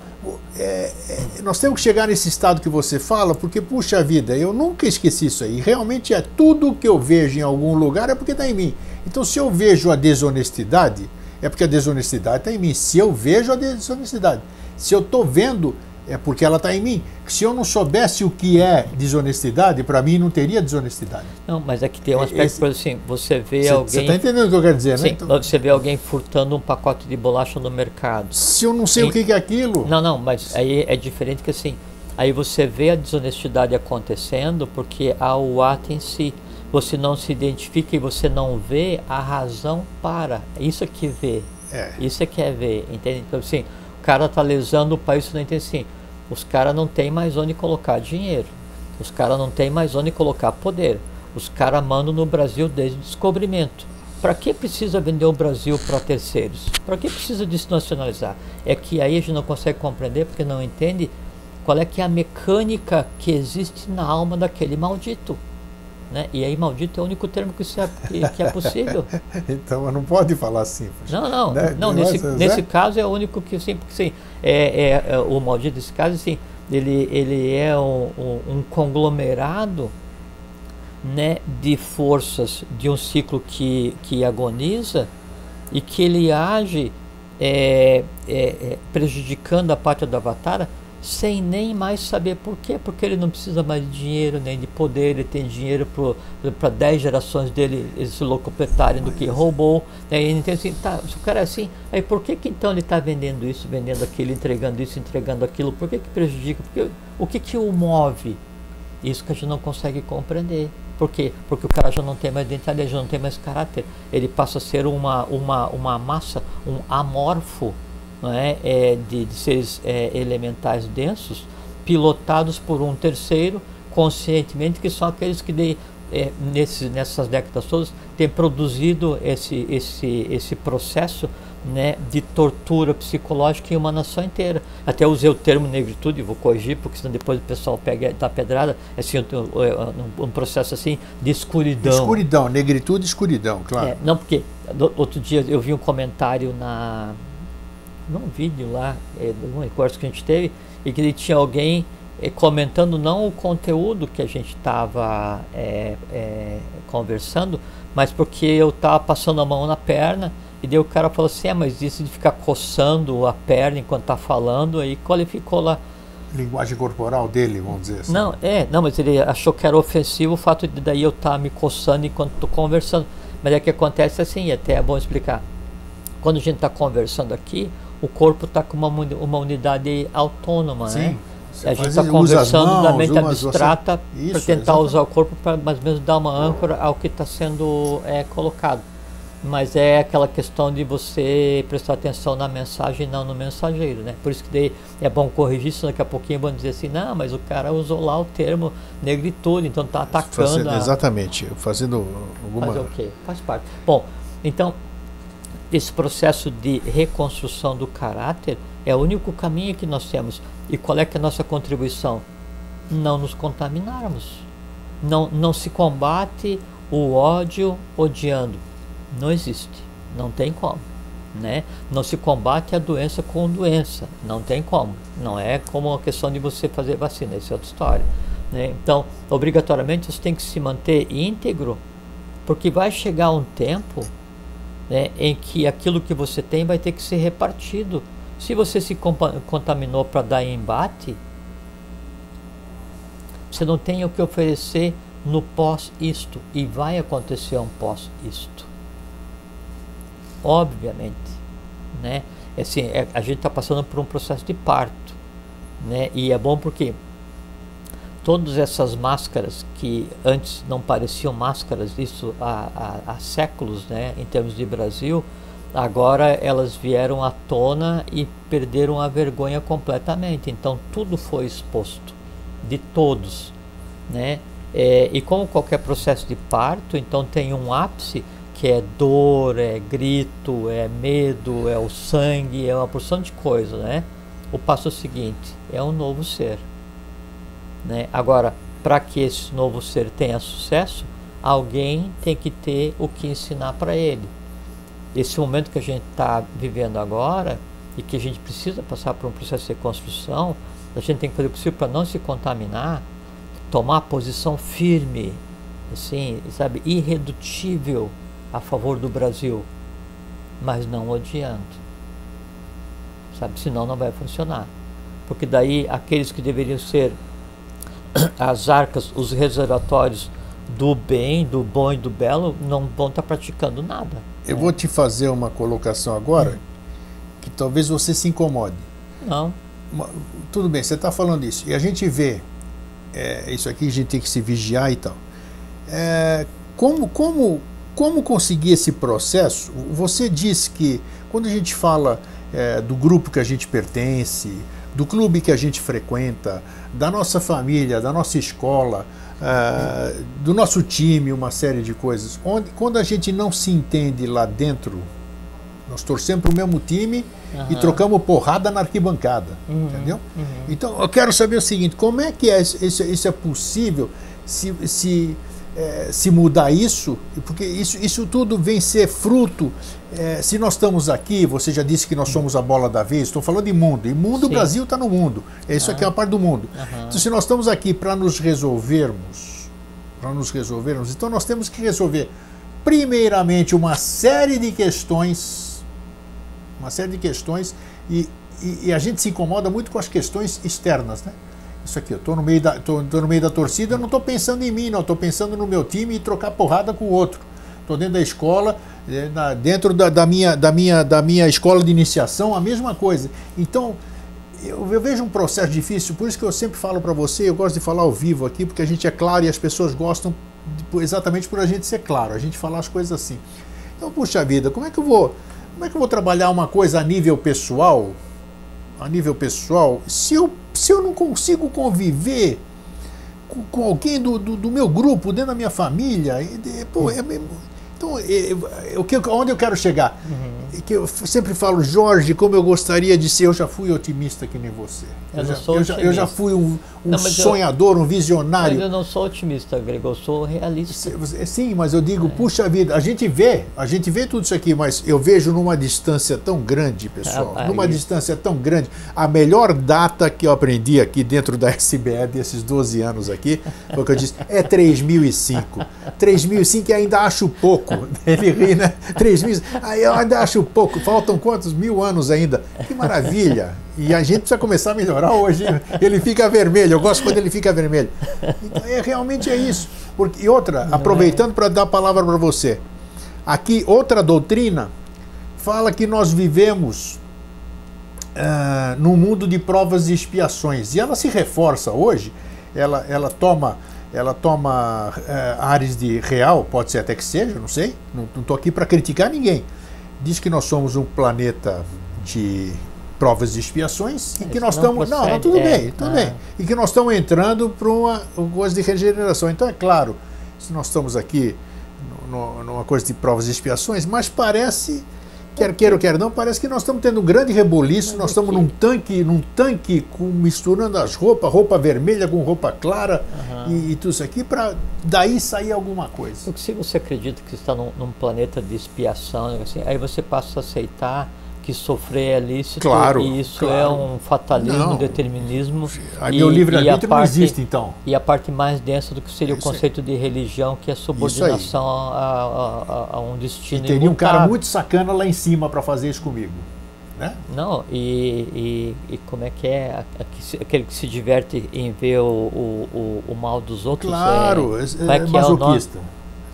é, é, nós temos que chegar nesse estado que você fala, porque, puxa vida, eu nunca esqueci isso aí. Realmente é tudo que eu vejo em algum lugar é porque está em mim. Então, se eu vejo a desonestidade, é porque a desonestidade está em mim. Se eu vejo a desonestidade, se eu estou vendo é porque ela está em mim. Se eu não soubesse o que é desonestidade, para mim não teria desonestidade. Não, mas é que tem um aspecto, Esse, por assim, você vê cê, alguém... Você está entendendo o que eu quero dizer, sim, né? Então, você vê alguém furtando um pacote de bolacha no mercado. Se eu não sei e, o que é aquilo... Não, não, mas aí é diferente que assim, aí você vê a desonestidade acontecendo porque há o ato em si. Você não se identifica e você não vê a razão para. Isso é que vê. É. Isso é que é ver, entende? Então, assim, o cara está lesando o país, você não entende assim os caras não tem mais onde colocar dinheiro. Os caras não tem mais onde colocar poder. Os caras mandam no Brasil desde o descobrimento. Para que precisa vender o Brasil para terceiros? Para que precisa desnacionalizar? É que aí a gente não consegue compreender porque não entende qual é que é a mecânica que existe na alma daquele maldito. Né? E aí, maldito é o único termo que, é, que, é possível. então, não pode falar assim. Não, não. Né? não nesse, nesse caso é o único que sim, porque sim, é, é, é, o maldito nesse caso, assim, ele, ele é um, um, um, conglomerado né, de forças de um ciclo que, que agoniza e que ele age é, é, é prejudicando a pátria do Avatar sem nem mais saber por quê, porque ele não precisa mais de dinheiro nem de poder, ele tem dinheiro para 10 gerações dele se locopetarem do que roubou. Né? E então, assim, tá, se o cara é assim, aí por que, que então ele está vendendo isso, vendendo aquilo, entregando isso, entregando aquilo? Por que, que prejudica? Porque, o que, que o move? Isso que a gente não consegue compreender. Por quê? Porque o cara já não tem mais identidade, já não tem mais caráter. Ele passa a ser uma, uma, uma massa, um amorfo não é, é de, de seres é, elementais densos, pilotados por um terceiro, conscientemente, que são aqueles que de, é, nesses, nessas décadas todas têm produzido esse, esse, esse processo né, de tortura psicológica em uma nação inteira. Até usei o termo negritude, vou corrigir, porque senão depois o pessoal pega da pedrada, é assim, um, um, processo assim de escuridão. Escuridão, negritude e escuridão, claro. É, não, porque outro dia eu vi um comentário na, num vídeo lá, é, num recurso que a gente teve, e que ele tinha alguém é, comentando não o conteúdo que a gente estava é, é, conversando, mas porque eu estava passando a mão na perna, e daí o cara falou assim, é, mas isso de ficar coçando a perna enquanto está falando, aí qualificou lá. Linguagem corporal dele, vamos dizer assim. Não, é, não, mas ele achou que era ofensivo o fato de daí eu estar tá me coçando enquanto estou conversando. Mas é que acontece assim, até é bom explicar. Quando a gente está conversando aqui, o corpo está com uma, uma unidade autônoma, Sim. né? A gente está conversando mãos, da mente abstrata para tentar exatamente. usar o corpo para mais ou menos dar uma âncora ao que está sendo é, colocado. Mas é aquela questão de você prestar atenção na mensagem e não no mensageiro, né? Por isso que daí é bom corrigir isso, daqui a pouquinho vão dizer assim, não, mas o cara usou lá o termo negritude, então está atacando. Fazendo, a... Exatamente, fazendo alguma... Fazer o quê? Faz parte. Bom, então esse processo de reconstrução do caráter é o único caminho que nós temos. E qual é que é a nossa contribuição? Não nos contaminarmos. Não, não se combate o ódio odiando. Não existe. Não tem como. Né? Não se combate a doença com doença. Não tem como. Não é como a questão de você fazer vacina. Isso é outra história. Né? Então, obrigatoriamente você tem que se manter íntegro, porque vai chegar um tempo né, em que aquilo que você tem vai ter que ser repartido. Se você se contaminou para dar embate, você não tem o que oferecer no pós isto e vai acontecer um pós isto. Obviamente, né? Assim, é, a gente está passando por um processo de parto, né? E é bom porque todas essas máscaras que antes não pareciam máscaras, isso há, há, há séculos, né? Em termos de Brasil, agora elas vieram à tona e perderam a vergonha completamente. Então tudo foi exposto de todos, né? É, e como qualquer processo de parto, então tem um ápice que é dor, é grito, é medo, é o sangue, é uma porção de coisa, né? O passo seguinte é um novo ser, né? Agora, para que esse novo ser tenha sucesso, alguém tem que ter o que ensinar para ele. Esse momento que a gente está vivendo agora e que a gente precisa passar por um processo de reconstrução, a gente tem que fazer o possível para não se contaminar, tomar posição firme, assim, sabe, irredutível a favor do Brasil, mas não odiando. Sabe, senão não vai funcionar. Porque daí aqueles que deveriam ser as arcas, os reservatórios do bem, do bom e do belo, não vão estar praticando nada. Eu vou te fazer uma colocação agora que talvez você se incomode. Não. Tudo bem, você está falando isso. E a gente vê, é, isso aqui a gente tem que se vigiar e tal. É, como, como, como conseguir esse processo? Você disse que quando a gente fala é, do grupo que a gente pertence, do clube que a gente frequenta, da nossa família, da nossa escola, uh, do nosso time, uma série de coisas. Onde, quando a gente não se entende lá dentro, nós torcemos para o mesmo time uhum. e trocamos porrada na arquibancada, uhum. entendeu? Uhum. Então, eu quero saber o seguinte, como é que é, isso, isso é possível se, se é, se mudar isso, porque isso, isso tudo vem ser fruto. É, se nós estamos aqui, você já disse que nós somos a bola da vez, estou falando de mundo, e mundo, Sim. o Brasil está no mundo, é isso aqui é uma parte do mundo. Uhum. Então, se nós estamos aqui para nos resolvermos, para nos resolvermos, então nós temos que resolver, primeiramente, uma série de questões, uma série de questões, e, e, e a gente se incomoda muito com as questões externas, né? Isso aqui, eu estou no, meio da, tô, tô, no meio da torcida, eu não estou pensando em mim, não, estou pensando no meu time e trocar porrada com o outro. Estou dentro da escola, é, na, dentro da, da, minha, da, minha, da minha escola de iniciação, a mesma coisa. Então, eu, eu vejo um processo difícil, por isso que eu sempre falo para você, eu gosto de falar ao vivo aqui, porque a gente é claro e as pessoas gostam de, exatamente por a gente ser claro, a gente falar as coisas assim. Então, puxa vida, como é que eu vou, como é que eu vou trabalhar uma coisa a nível pessoal, a nível pessoal, se eu se eu não consigo conviver com, com alguém do, do, do, meu grupo, dentro da minha família, pô, é, então, onde eu quero chegar? Uhum. Que eu sempre falo, Jorge, como eu gostaria de ser, eu já fui otimista que nem você. Eu, eu, já, eu, já, eu já, fui um, um não, sonhador, um visionário. Mas eu não sou otimista, Grego, eu sou realista. Sim, mas eu digo, é. puxa vida, a gente vê, a gente vê tudo isso aqui, mas eu vejo numa distância tão grande, pessoal, ah, numa distância tão grande. A melhor data que eu aprendi aqui dentro da SBE desses 12 anos aqui, foi o que eu disse, é 3005. 3005 ainda acho pouco. Ele ri, né? 3 mil. Aí eu ainda acho pouco. Faltam quantos mil anos ainda? Que maravilha! E a gente precisa começar a melhorar hoje. Ele fica vermelho. Eu gosto quando ele fica vermelho. Então, é, realmente é isso. Porque, e outra, é? aproveitando para dar a palavra para você. Aqui, outra doutrina fala que nós vivemos uh, num mundo de provas e expiações. E ela se reforça hoje. Ela, ela toma ela toma é, ares de real, pode ser até que seja, não sei, não estou aqui para criticar ninguém. Diz que nós somos um planeta de provas e expiações e que nós estamos. Não, não, tudo é, bem, tudo ah. bem. E que nós estamos entrando para uma, uma coisa de regeneração. Então, é claro, se nós estamos aqui numa coisa de provas e expiações, mas parece quer queira ou quer não, parece que nós estamos tendo um grande reboliço, nós estamos num tanque, num tanque com, misturando as roupas, roupa vermelha com roupa clara uhum. e, e, tudo isso aqui, para daí sair alguma coisa. Porque se você acredita que está num, num planeta de expiação, assim, aí você passa a aceitar que sofrer é lícito Claro, e isso claro. é um fatalismo, Não. determinismo. Aí e- meu e a livre-arbítrio não existe, então. E a parte mais densa do que seria o Isso aí. conceito de religião, que é subordinação a, a- a- um E destino teria um cara muito sacana lá em cima para fazer isso comigo. Né? Não, e, e, e como é que é? Se- Aquele que se diverte em ver o, o, o, o mal dos outros. Claro, é, é, é é o masoquista.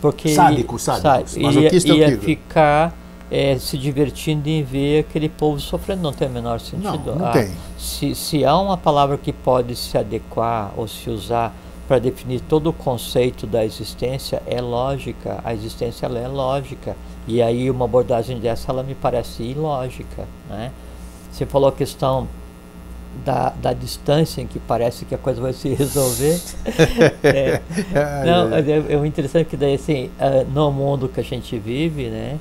Porque Sádico, sádico. sabe, Masoquista é ia, o ia ficar é, se divertindo em ver aquele povo sofrendo, não tem o menor sentido. Não, não Ah, tem. Se, se há uma palavra que pode se adequar ou se usar para definir todo o conceito da existência, é lógica. A existência ela é lógica. E aí uma abordagem dessa ela me parece ilógica. Né? Você falou a questão da, da distância em que parece que a coisa vai se resolver. É, não, é, é interessante que daí assim, ah, no mundo que a gente vive, né,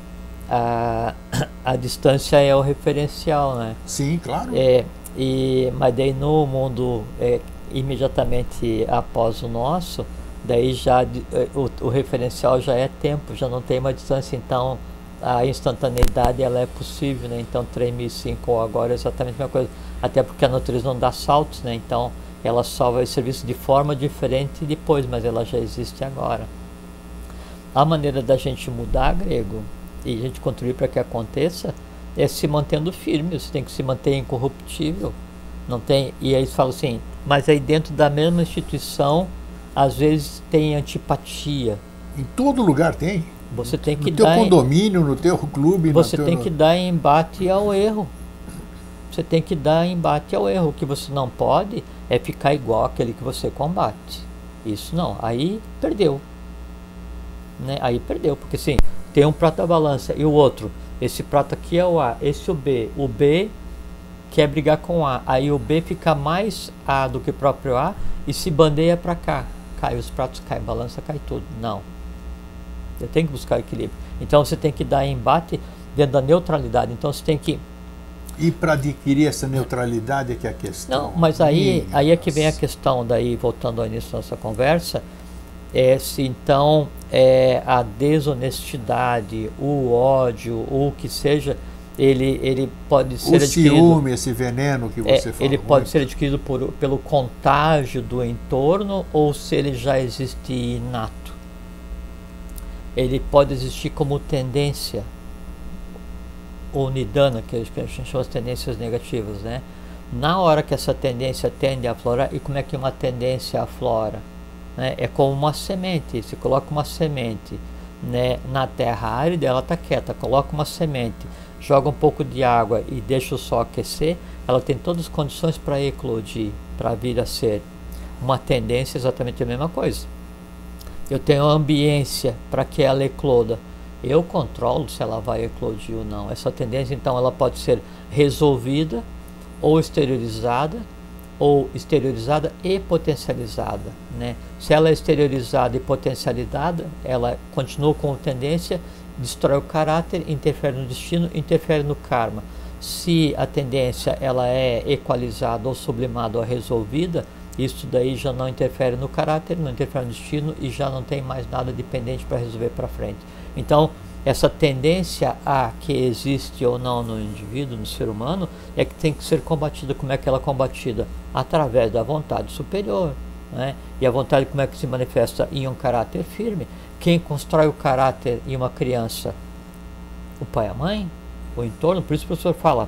a, a distância é o referencial, né? Sim, claro. É, e, mas daí no mundo é, imediatamente após o nosso, daí já eh, o, o referencial já é tempo, já não tem uma distância, então a instantaneidade ela é possível, né? Então 3005 agora é exatamente a mesma coisa, até porque a natureza não dá saltos, né? Então ela só vai ser vista de forma diferente depois, mas ela já existe agora. A maneira da gente mudar grego e a gente contribuir para que aconteça é se mantendo firme, você tem que se manter incorruptível. Não tem, e aí eles falam assim, mas aí dentro da mesma instituição, às vezes tem antipatia. Em todo lugar tem. Você tem que no teu dar em- condomínio, no teu clube. você teu- tem que dar embate ao erro. Você tem que dar embate ao erro. O que você não pode é ficar igual aquele que você combate. Isso não. Aí perdeu. Né? Aí perdeu. Porque sim, tem um prato da balança e o outro. Esse prato aqui é o A, esse é o B. O B quer brigar com o A. Aí o B fica mais A do que o próprio A e se bandeia para cá. Cai os pratos, cai, balança, cai tudo. Não. Você tem que buscar equilíbrio. Então você tem que dar embate dentro da neutralidade. Então você tem que. E para adquirir essa neutralidade é que é a questão. Não, mas aí, aí é que vem a questão, daí voltando ao início da nossa conversa, é se então é, a desonestidade, o ódio, ou o que seja, ele, ele pode ser O adquirido. ciúme, esse veneno que é, você falou. ele pode ser adquirido por, pelo contágio do entorno ou se ele já existe inato. Ele pode existir como tendência ou nidana, que a gente chama de tendências negativas, né? Na hora que essa tendência tende a aflorar, e como é que uma tendência aflora? Né? É como uma semente, você coloca uma semente né, na terra árida, ela está quieta, coloca uma semente, joga um pouco de água e deixa o sol aquecer, ela tem todas as condições para eclodir, para vir a ser. Uma tendência exatamente a mesma coisa. Eu tenho ambiência para que ela ecloda. Eu controlo se ela vai eclodir ou não. Essa tendência, então, ela pode ser resolvida ou exteriorizada, ou exteriorizada e potencializada. Né? Se ela é exteriorizada e potencializada, ela continua com tendência, destrói o caráter, interfere no destino, interfere no karma. Se a tendência ela é equalizada ou sublimada ou resolvida, isso daí já não interfere no caráter, não interfere no destino e já não tem mais nada dependente para resolver para frente. Então, essa tendência a que existe ou não no indivíduo, no ser humano, é que tem que ser combatida. Como é que ela é combatida? Através da vontade superior. Né? E a vontade como é que se manifesta? Em um caráter firme. Quem constrói o caráter em uma criança? O pai e a mãe? O entorno? Por isso o professor fala,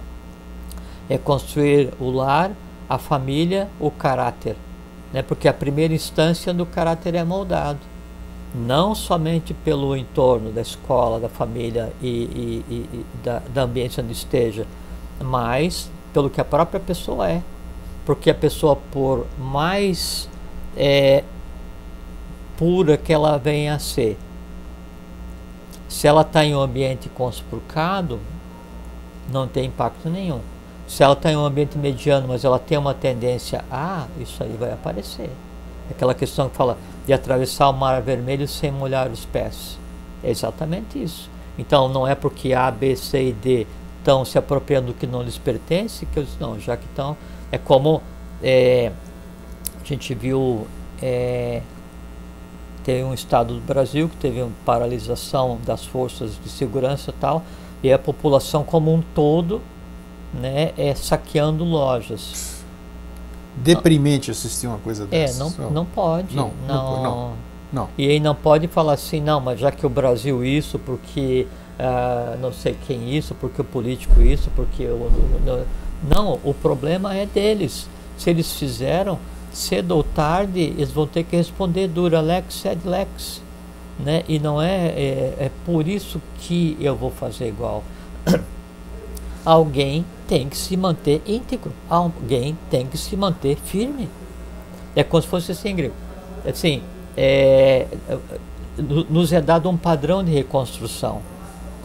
é construir o lar, a família, o caráter. Né? Porque a primeira instância do caráter é moldado não somente pelo entorno da escola, da família e, e, e, e da, da ambiente onde esteja, mas pelo que a própria pessoa é. Porque a pessoa, por mais é, pura que ela venha a ser, se ela está em um ambiente conspurcado, não tem impacto nenhum. Se ela está em um ambiente mediano, mas ela tem uma tendência a, isso aí vai aparecer. Aquela questão que fala de atravessar o mar vermelho sem molhar os pés. É exatamente isso. Então não é porque A, B, C e D estão se apropriando do que não lhes pertence que eu disse, não, já que estão. É como é, a gente viu. É, teve um estado do Brasil que teve uma paralisação das forças de segurança e tal, e a população como um todo né, é, saqueando lojas. Deprimente assistir uma coisa É, dessa. não, não pode. Não, não, não. não. E aí não pode falar assim, não, mas já que o Brasil isso, porque ah, não sei quem isso, porque o político isso, porque o. Não, não, o problema é deles. Se eles fizeram, cedo ou tarde, eles vão ter que responder dura lex sed lex. Né? E não é, é, é por isso que eu vou fazer igual. Alguém tem que se manter íntegro, alguém tem que se manter firme. É como se fosse assim, grego. Assim, é, nos é dado um padrão de reconstrução,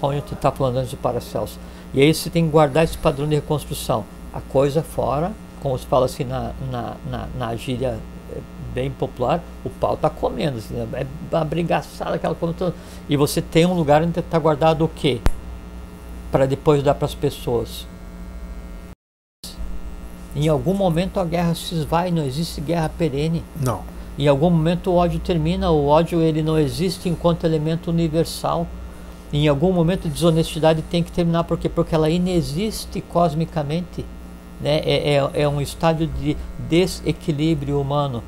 como a gente está falando antes do Paracelso. E aí você tem que guardar esse padrão de reconstrução. A coisa fora, como se fala assim na, na, na, na gíria é, bem popular, o pau está comendo, assim, é abrigaçada aquela coisa E você tem um lugar onde está guardado o quê? Para depois dar para as pessoas. Em algum momento a guerra se esvai, não existe guerra perene. Não. Em algum momento o ódio termina, o ódio ele não existe enquanto elemento universal. Em algum momento a desonestidade tem que terminar, por quê? Porque ela inexiste cosmicamente. Né? É, é, é um estádio de desequilíbrio humano.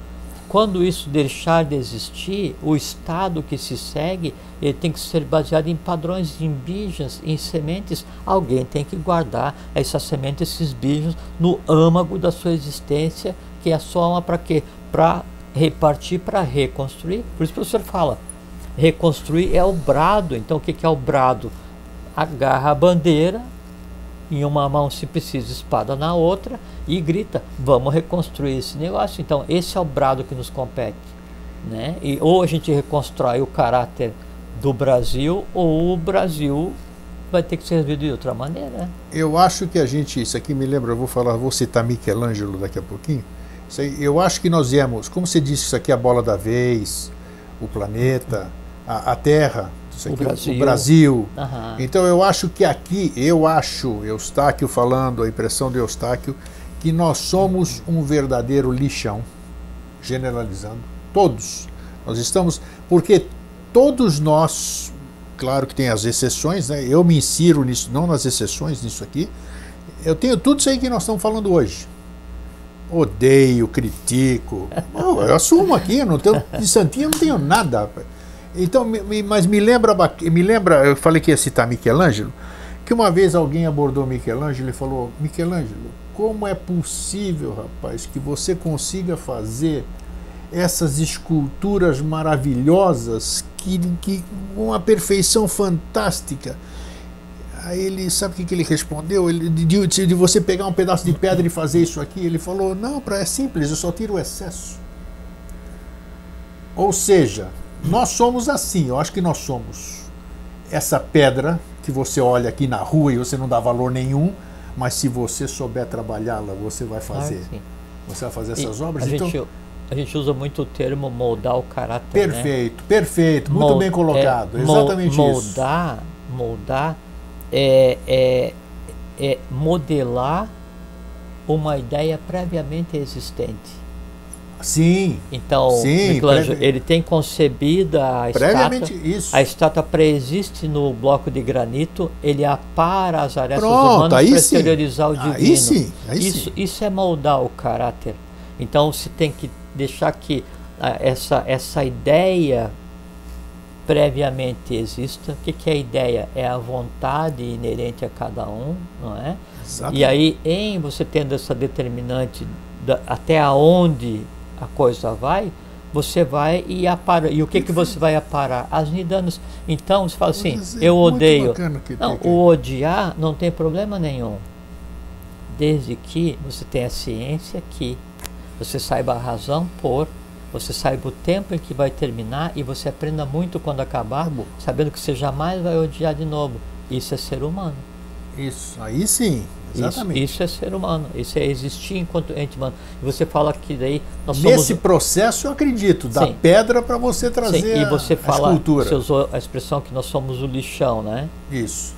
Quando isso deixar de existir, o estado que se segue ele tem que ser baseado em padrões indígenas, em sementes. Alguém tem que guardar essas sementes, esses bijos, no âmago da sua existência, que é a alma para quê? Para repartir, para reconstruir. Por isso que o senhor fala, reconstruir é o brado. Então o que é o brado? Agarra a bandeira, em uma mão se precisa espada na outra e grita, vamos reconstruir esse negócio. Então esse é o brado que nos compete. Né? E, ou a gente reconstrói o caráter do Brasil ou o Brasil vai ter que ser resolvido de outra maneira. Né? Eu acho que a gente, isso aqui me lembra, eu vou falar, vou citar Michelangelo daqui a pouquinho. Eu acho que nós viemos, como você disse, isso aqui é a bola da vez, o planeta, a, a Terra, o Brasil. O Brasil. Uhum. Então eu acho que aqui, eu acho, Eustáquio falando, a impressão de Eustáquio, que nós somos um verdadeiro lixão, generalizando, todos. Nós estamos, porque todos nós, claro que tem as exceções, né? eu me insiro nisso, não nas exceções, nisso aqui, eu tenho tudo isso aí que nós estamos falando hoje. Odeio, critico, eu assumo aqui, eu não tenho, de santinho eu não tenho nada. Então, mas me lembra, me lembra, eu falei que ia citar Michelangelo, que uma vez alguém abordou Michelangelo e falou: Michelangelo, como é possível, rapaz, que você consiga fazer essas esculturas maravilhosas que, que uma perfeição fantástica? Aí ele, sabe o que, que ele respondeu? Ele, de, de, você pegar um pedaço de pedra e fazer isso aqui, ele falou: Não, pra, é simples, eu só tiro o excesso. Ou seja, nós somos assim, eu acho que nós somos essa pedra que você olha aqui na rua e você não dá valor nenhum, mas se você souber trabalhá-la, você vai fazer. Ah, você vai fazer essas e obras. A, então, gente, a gente usa muito o termo moldar o caráter. Perfeito, né? perfeito, muito bem colocado. É, exatamente moldar, isso. Moldar é, é, é modelar uma ideia previamente existente. Sim. Então, sim, Michelangelo, ele tem concebido a Previamente estátua. Isso. A estátua preexiste no bloco de granito, ele apara as arestas Pronto, humanas para exteriorizar o divino. Aí sim, aí isso, sim. isso é moldar o caráter. Então, se tem que deixar que ah, essa, essa ideia previamente exista. O que, que é a ideia? É a vontade inerente a cada um, não é? E aí, em você tendo essa determinante da, até aonde a coisa vai, você vai e apara. E o que, que você vai aparar? As nidanas. Então, você fala assim, é eu odeio. Não, o odiar não tem problema nenhum. Desde que você tenha ciência que você saiba a razão por, você saiba o tempo em que vai terminar e você aprenda muito quando acabar, sabendo que você jamais vai odiar de novo. Isso é ser humano. Isso, aí sim, exatamente. Isso, isso é ser humano, isso é existir enquanto ente humano. E você fala que daí nós Nesse somos... processo eu acredito, da Sim. pedra para você trazer Sim, e você a, fala, a escultura. Você usou a expressão que nós somos o lixão, né? Isso.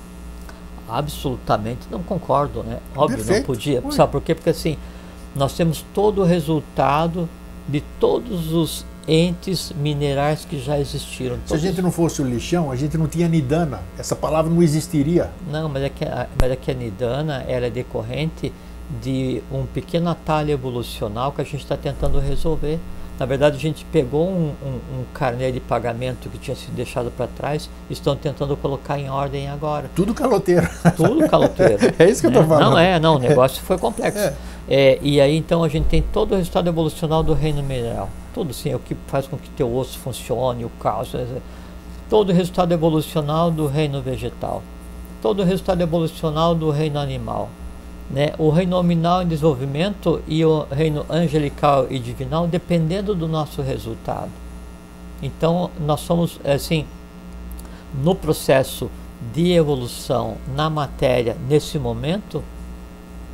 Absolutamente não concordo, né? Óbvio, Perfeito. não podia. Ui. Sabe por quê? Porque assim, nós temos todo o resultado de todos os entes minerais que já existiram. Se a gente não fosse o lixão, a gente não tinha nidana. Essa palavra não existiria. Não, mas é que a, mas é que a nidana ela é decorrente de um pequeno atalho evolucional que a gente está tentando resolver. Na verdade, a gente pegou um, um, um carnê de pagamento que tinha sido deixado para trás e estão tentando colocar em ordem agora. Tudo caloteiro. Tudo caloteiro. é isso que né? eu estou falando. Não é, não, o negócio foi complexo. É. É, e aí então a gente tem todo o resultado evolucional do reino mineral. Tudo sim, é o que faz com que teu osso funcione, o cálcio. é- Todo o resultado evolucional do reino vegetal. Todo o resultado evolucional do reino animal. Né? O reino nominal em desenvolvimento e o reino angelical e divinal dependendo do nosso resultado. Então nós somos assim no processo de evolução na matéria nesse momento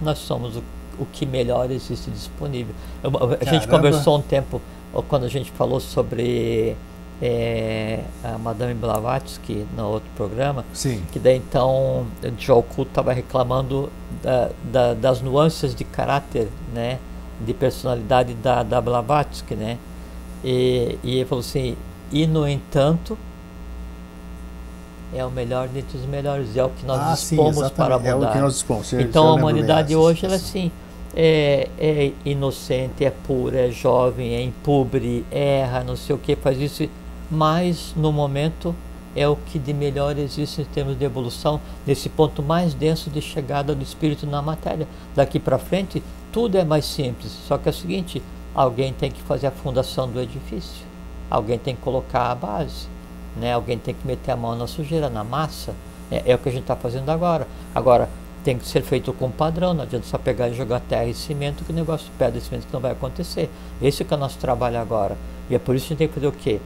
nós somos o, o que melhor existe disponível. Eu- a gente Caramba. conversou um tempo ó, quando a gente falou sobre eh, a Madame Blavatsky no outro programa, Sim. que daí então Joe Culto estava reclamando da- da- das nuances de caráter, né, de personalidade da, da Blavatsky, né, e, e ele falou assim, e no entanto é o melhor dentre os melhores, é o que nós ah, sim, dispomos para exatamente. mudar. É o que nós dispomos. Então a humanidade hoje ela é assim é, é inocente, é pura, é jovem, é impobre, erra, não sei o que, faz isso, mas no momento é o que de melhor existe em termos de evolução, nesse ponto mais denso de chegada do espírito na matéria. Daqui para frente tudo é mais simples, só que é o seguinte, alguém tem que fazer a fundação do edifício, alguém tem que colocar a base, né? alguém tem que meter a mão na sujeira, na massa, é, é o que a gente está fazendo agora. Agora, tem que ser feito com padrão, não adianta só pegar e jogar terra e cimento, que o negócio pedra e cimento que não vai acontecer. Esse é o nosso trabalho agora. E é por isso que a gente tem que fazer o quê?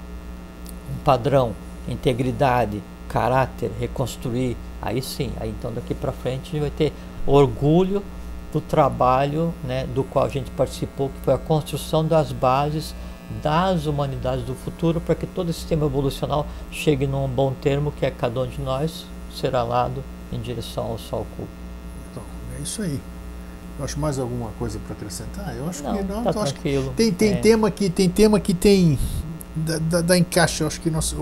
Um padrão, integridade, caráter, reconstruir. Aí sim, aí então daqui para frente a gente vai ter orgulho do trabalho né, do qual a gente participou, que foi a construção das bases das humanidades do futuro, para que todo esse sistema evolucional chegue num bom termo, que é cada um de nós será lado em direção ao Sol Cu. É isso aí. Eu acho mais alguma coisa para acrescentar? Eu acho Não, que não. tá acho que tem, tem É. tema que tem tema que tem da, da, da encaixe. Eu acho que nós,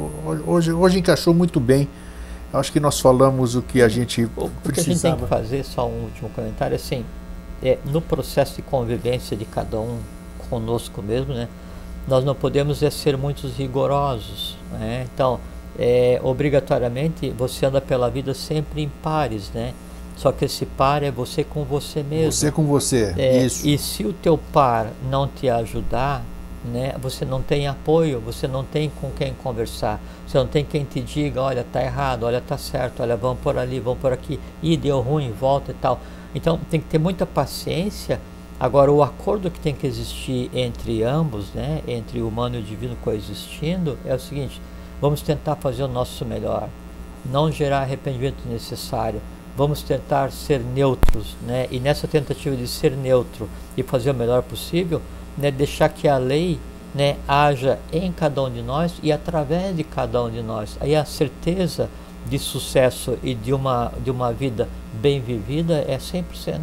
hoje, hoje encaixou muito bem. Eu acho que nós falamos o que a gente O, o que a gente tem precisava. que fazer, só um último comentário, assim, é, no processo de convivência de cada um conosco mesmo, né, nós não podemos é, ser muito rigorosos. Né? Então, é, obrigatoriamente, você anda pela vida sempre em pares, né? Só que esse par é você com você mesmo. Você com você. É, isso. E se o teu par não te ajudar, né, você não tem apoio, você não tem com quem conversar, você não tem quem te diga, olha, tá errado, olha, tá certo, olha, vamos por ali, vamos por aqui, e deu ruim, volta e tal. Então tem que ter muita paciência. Agora o acordo que tem que existir entre ambos, né, entre o humano e o divino coexistindo, é o seguinte: vamos tentar fazer o nosso melhor, não gerar arrependimento necessário. Vamos tentar ser neutros, né? E nessa tentativa de ser neutro e fazer o melhor possível, né, deixar que a lei né, haja em cada um de nós e através de cada um de nós. Aí a certeza de sucesso e de uma, de uma vida bem vivida é 100%.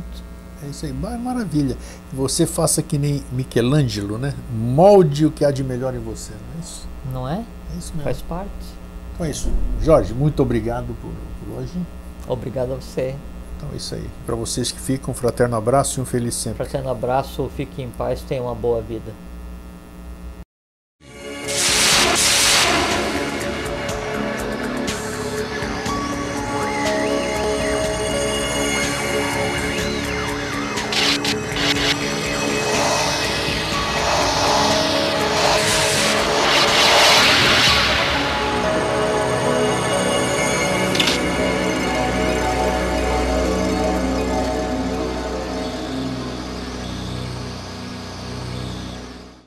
É isso aí, Mar- maravilha. Você faça que nem Michelangelo, né? Molde o que há de melhor em você, não é isso? Não é? É isso mesmo. Faz parte. Então é isso. Jorge, muito obrigado por, por hoje. Obrigado a você. Então é isso aí. Para vocês que ficam, um fraterno abraço e um feliz sempre. Fraterno abraço, fique em paz, tenha uma boa vida.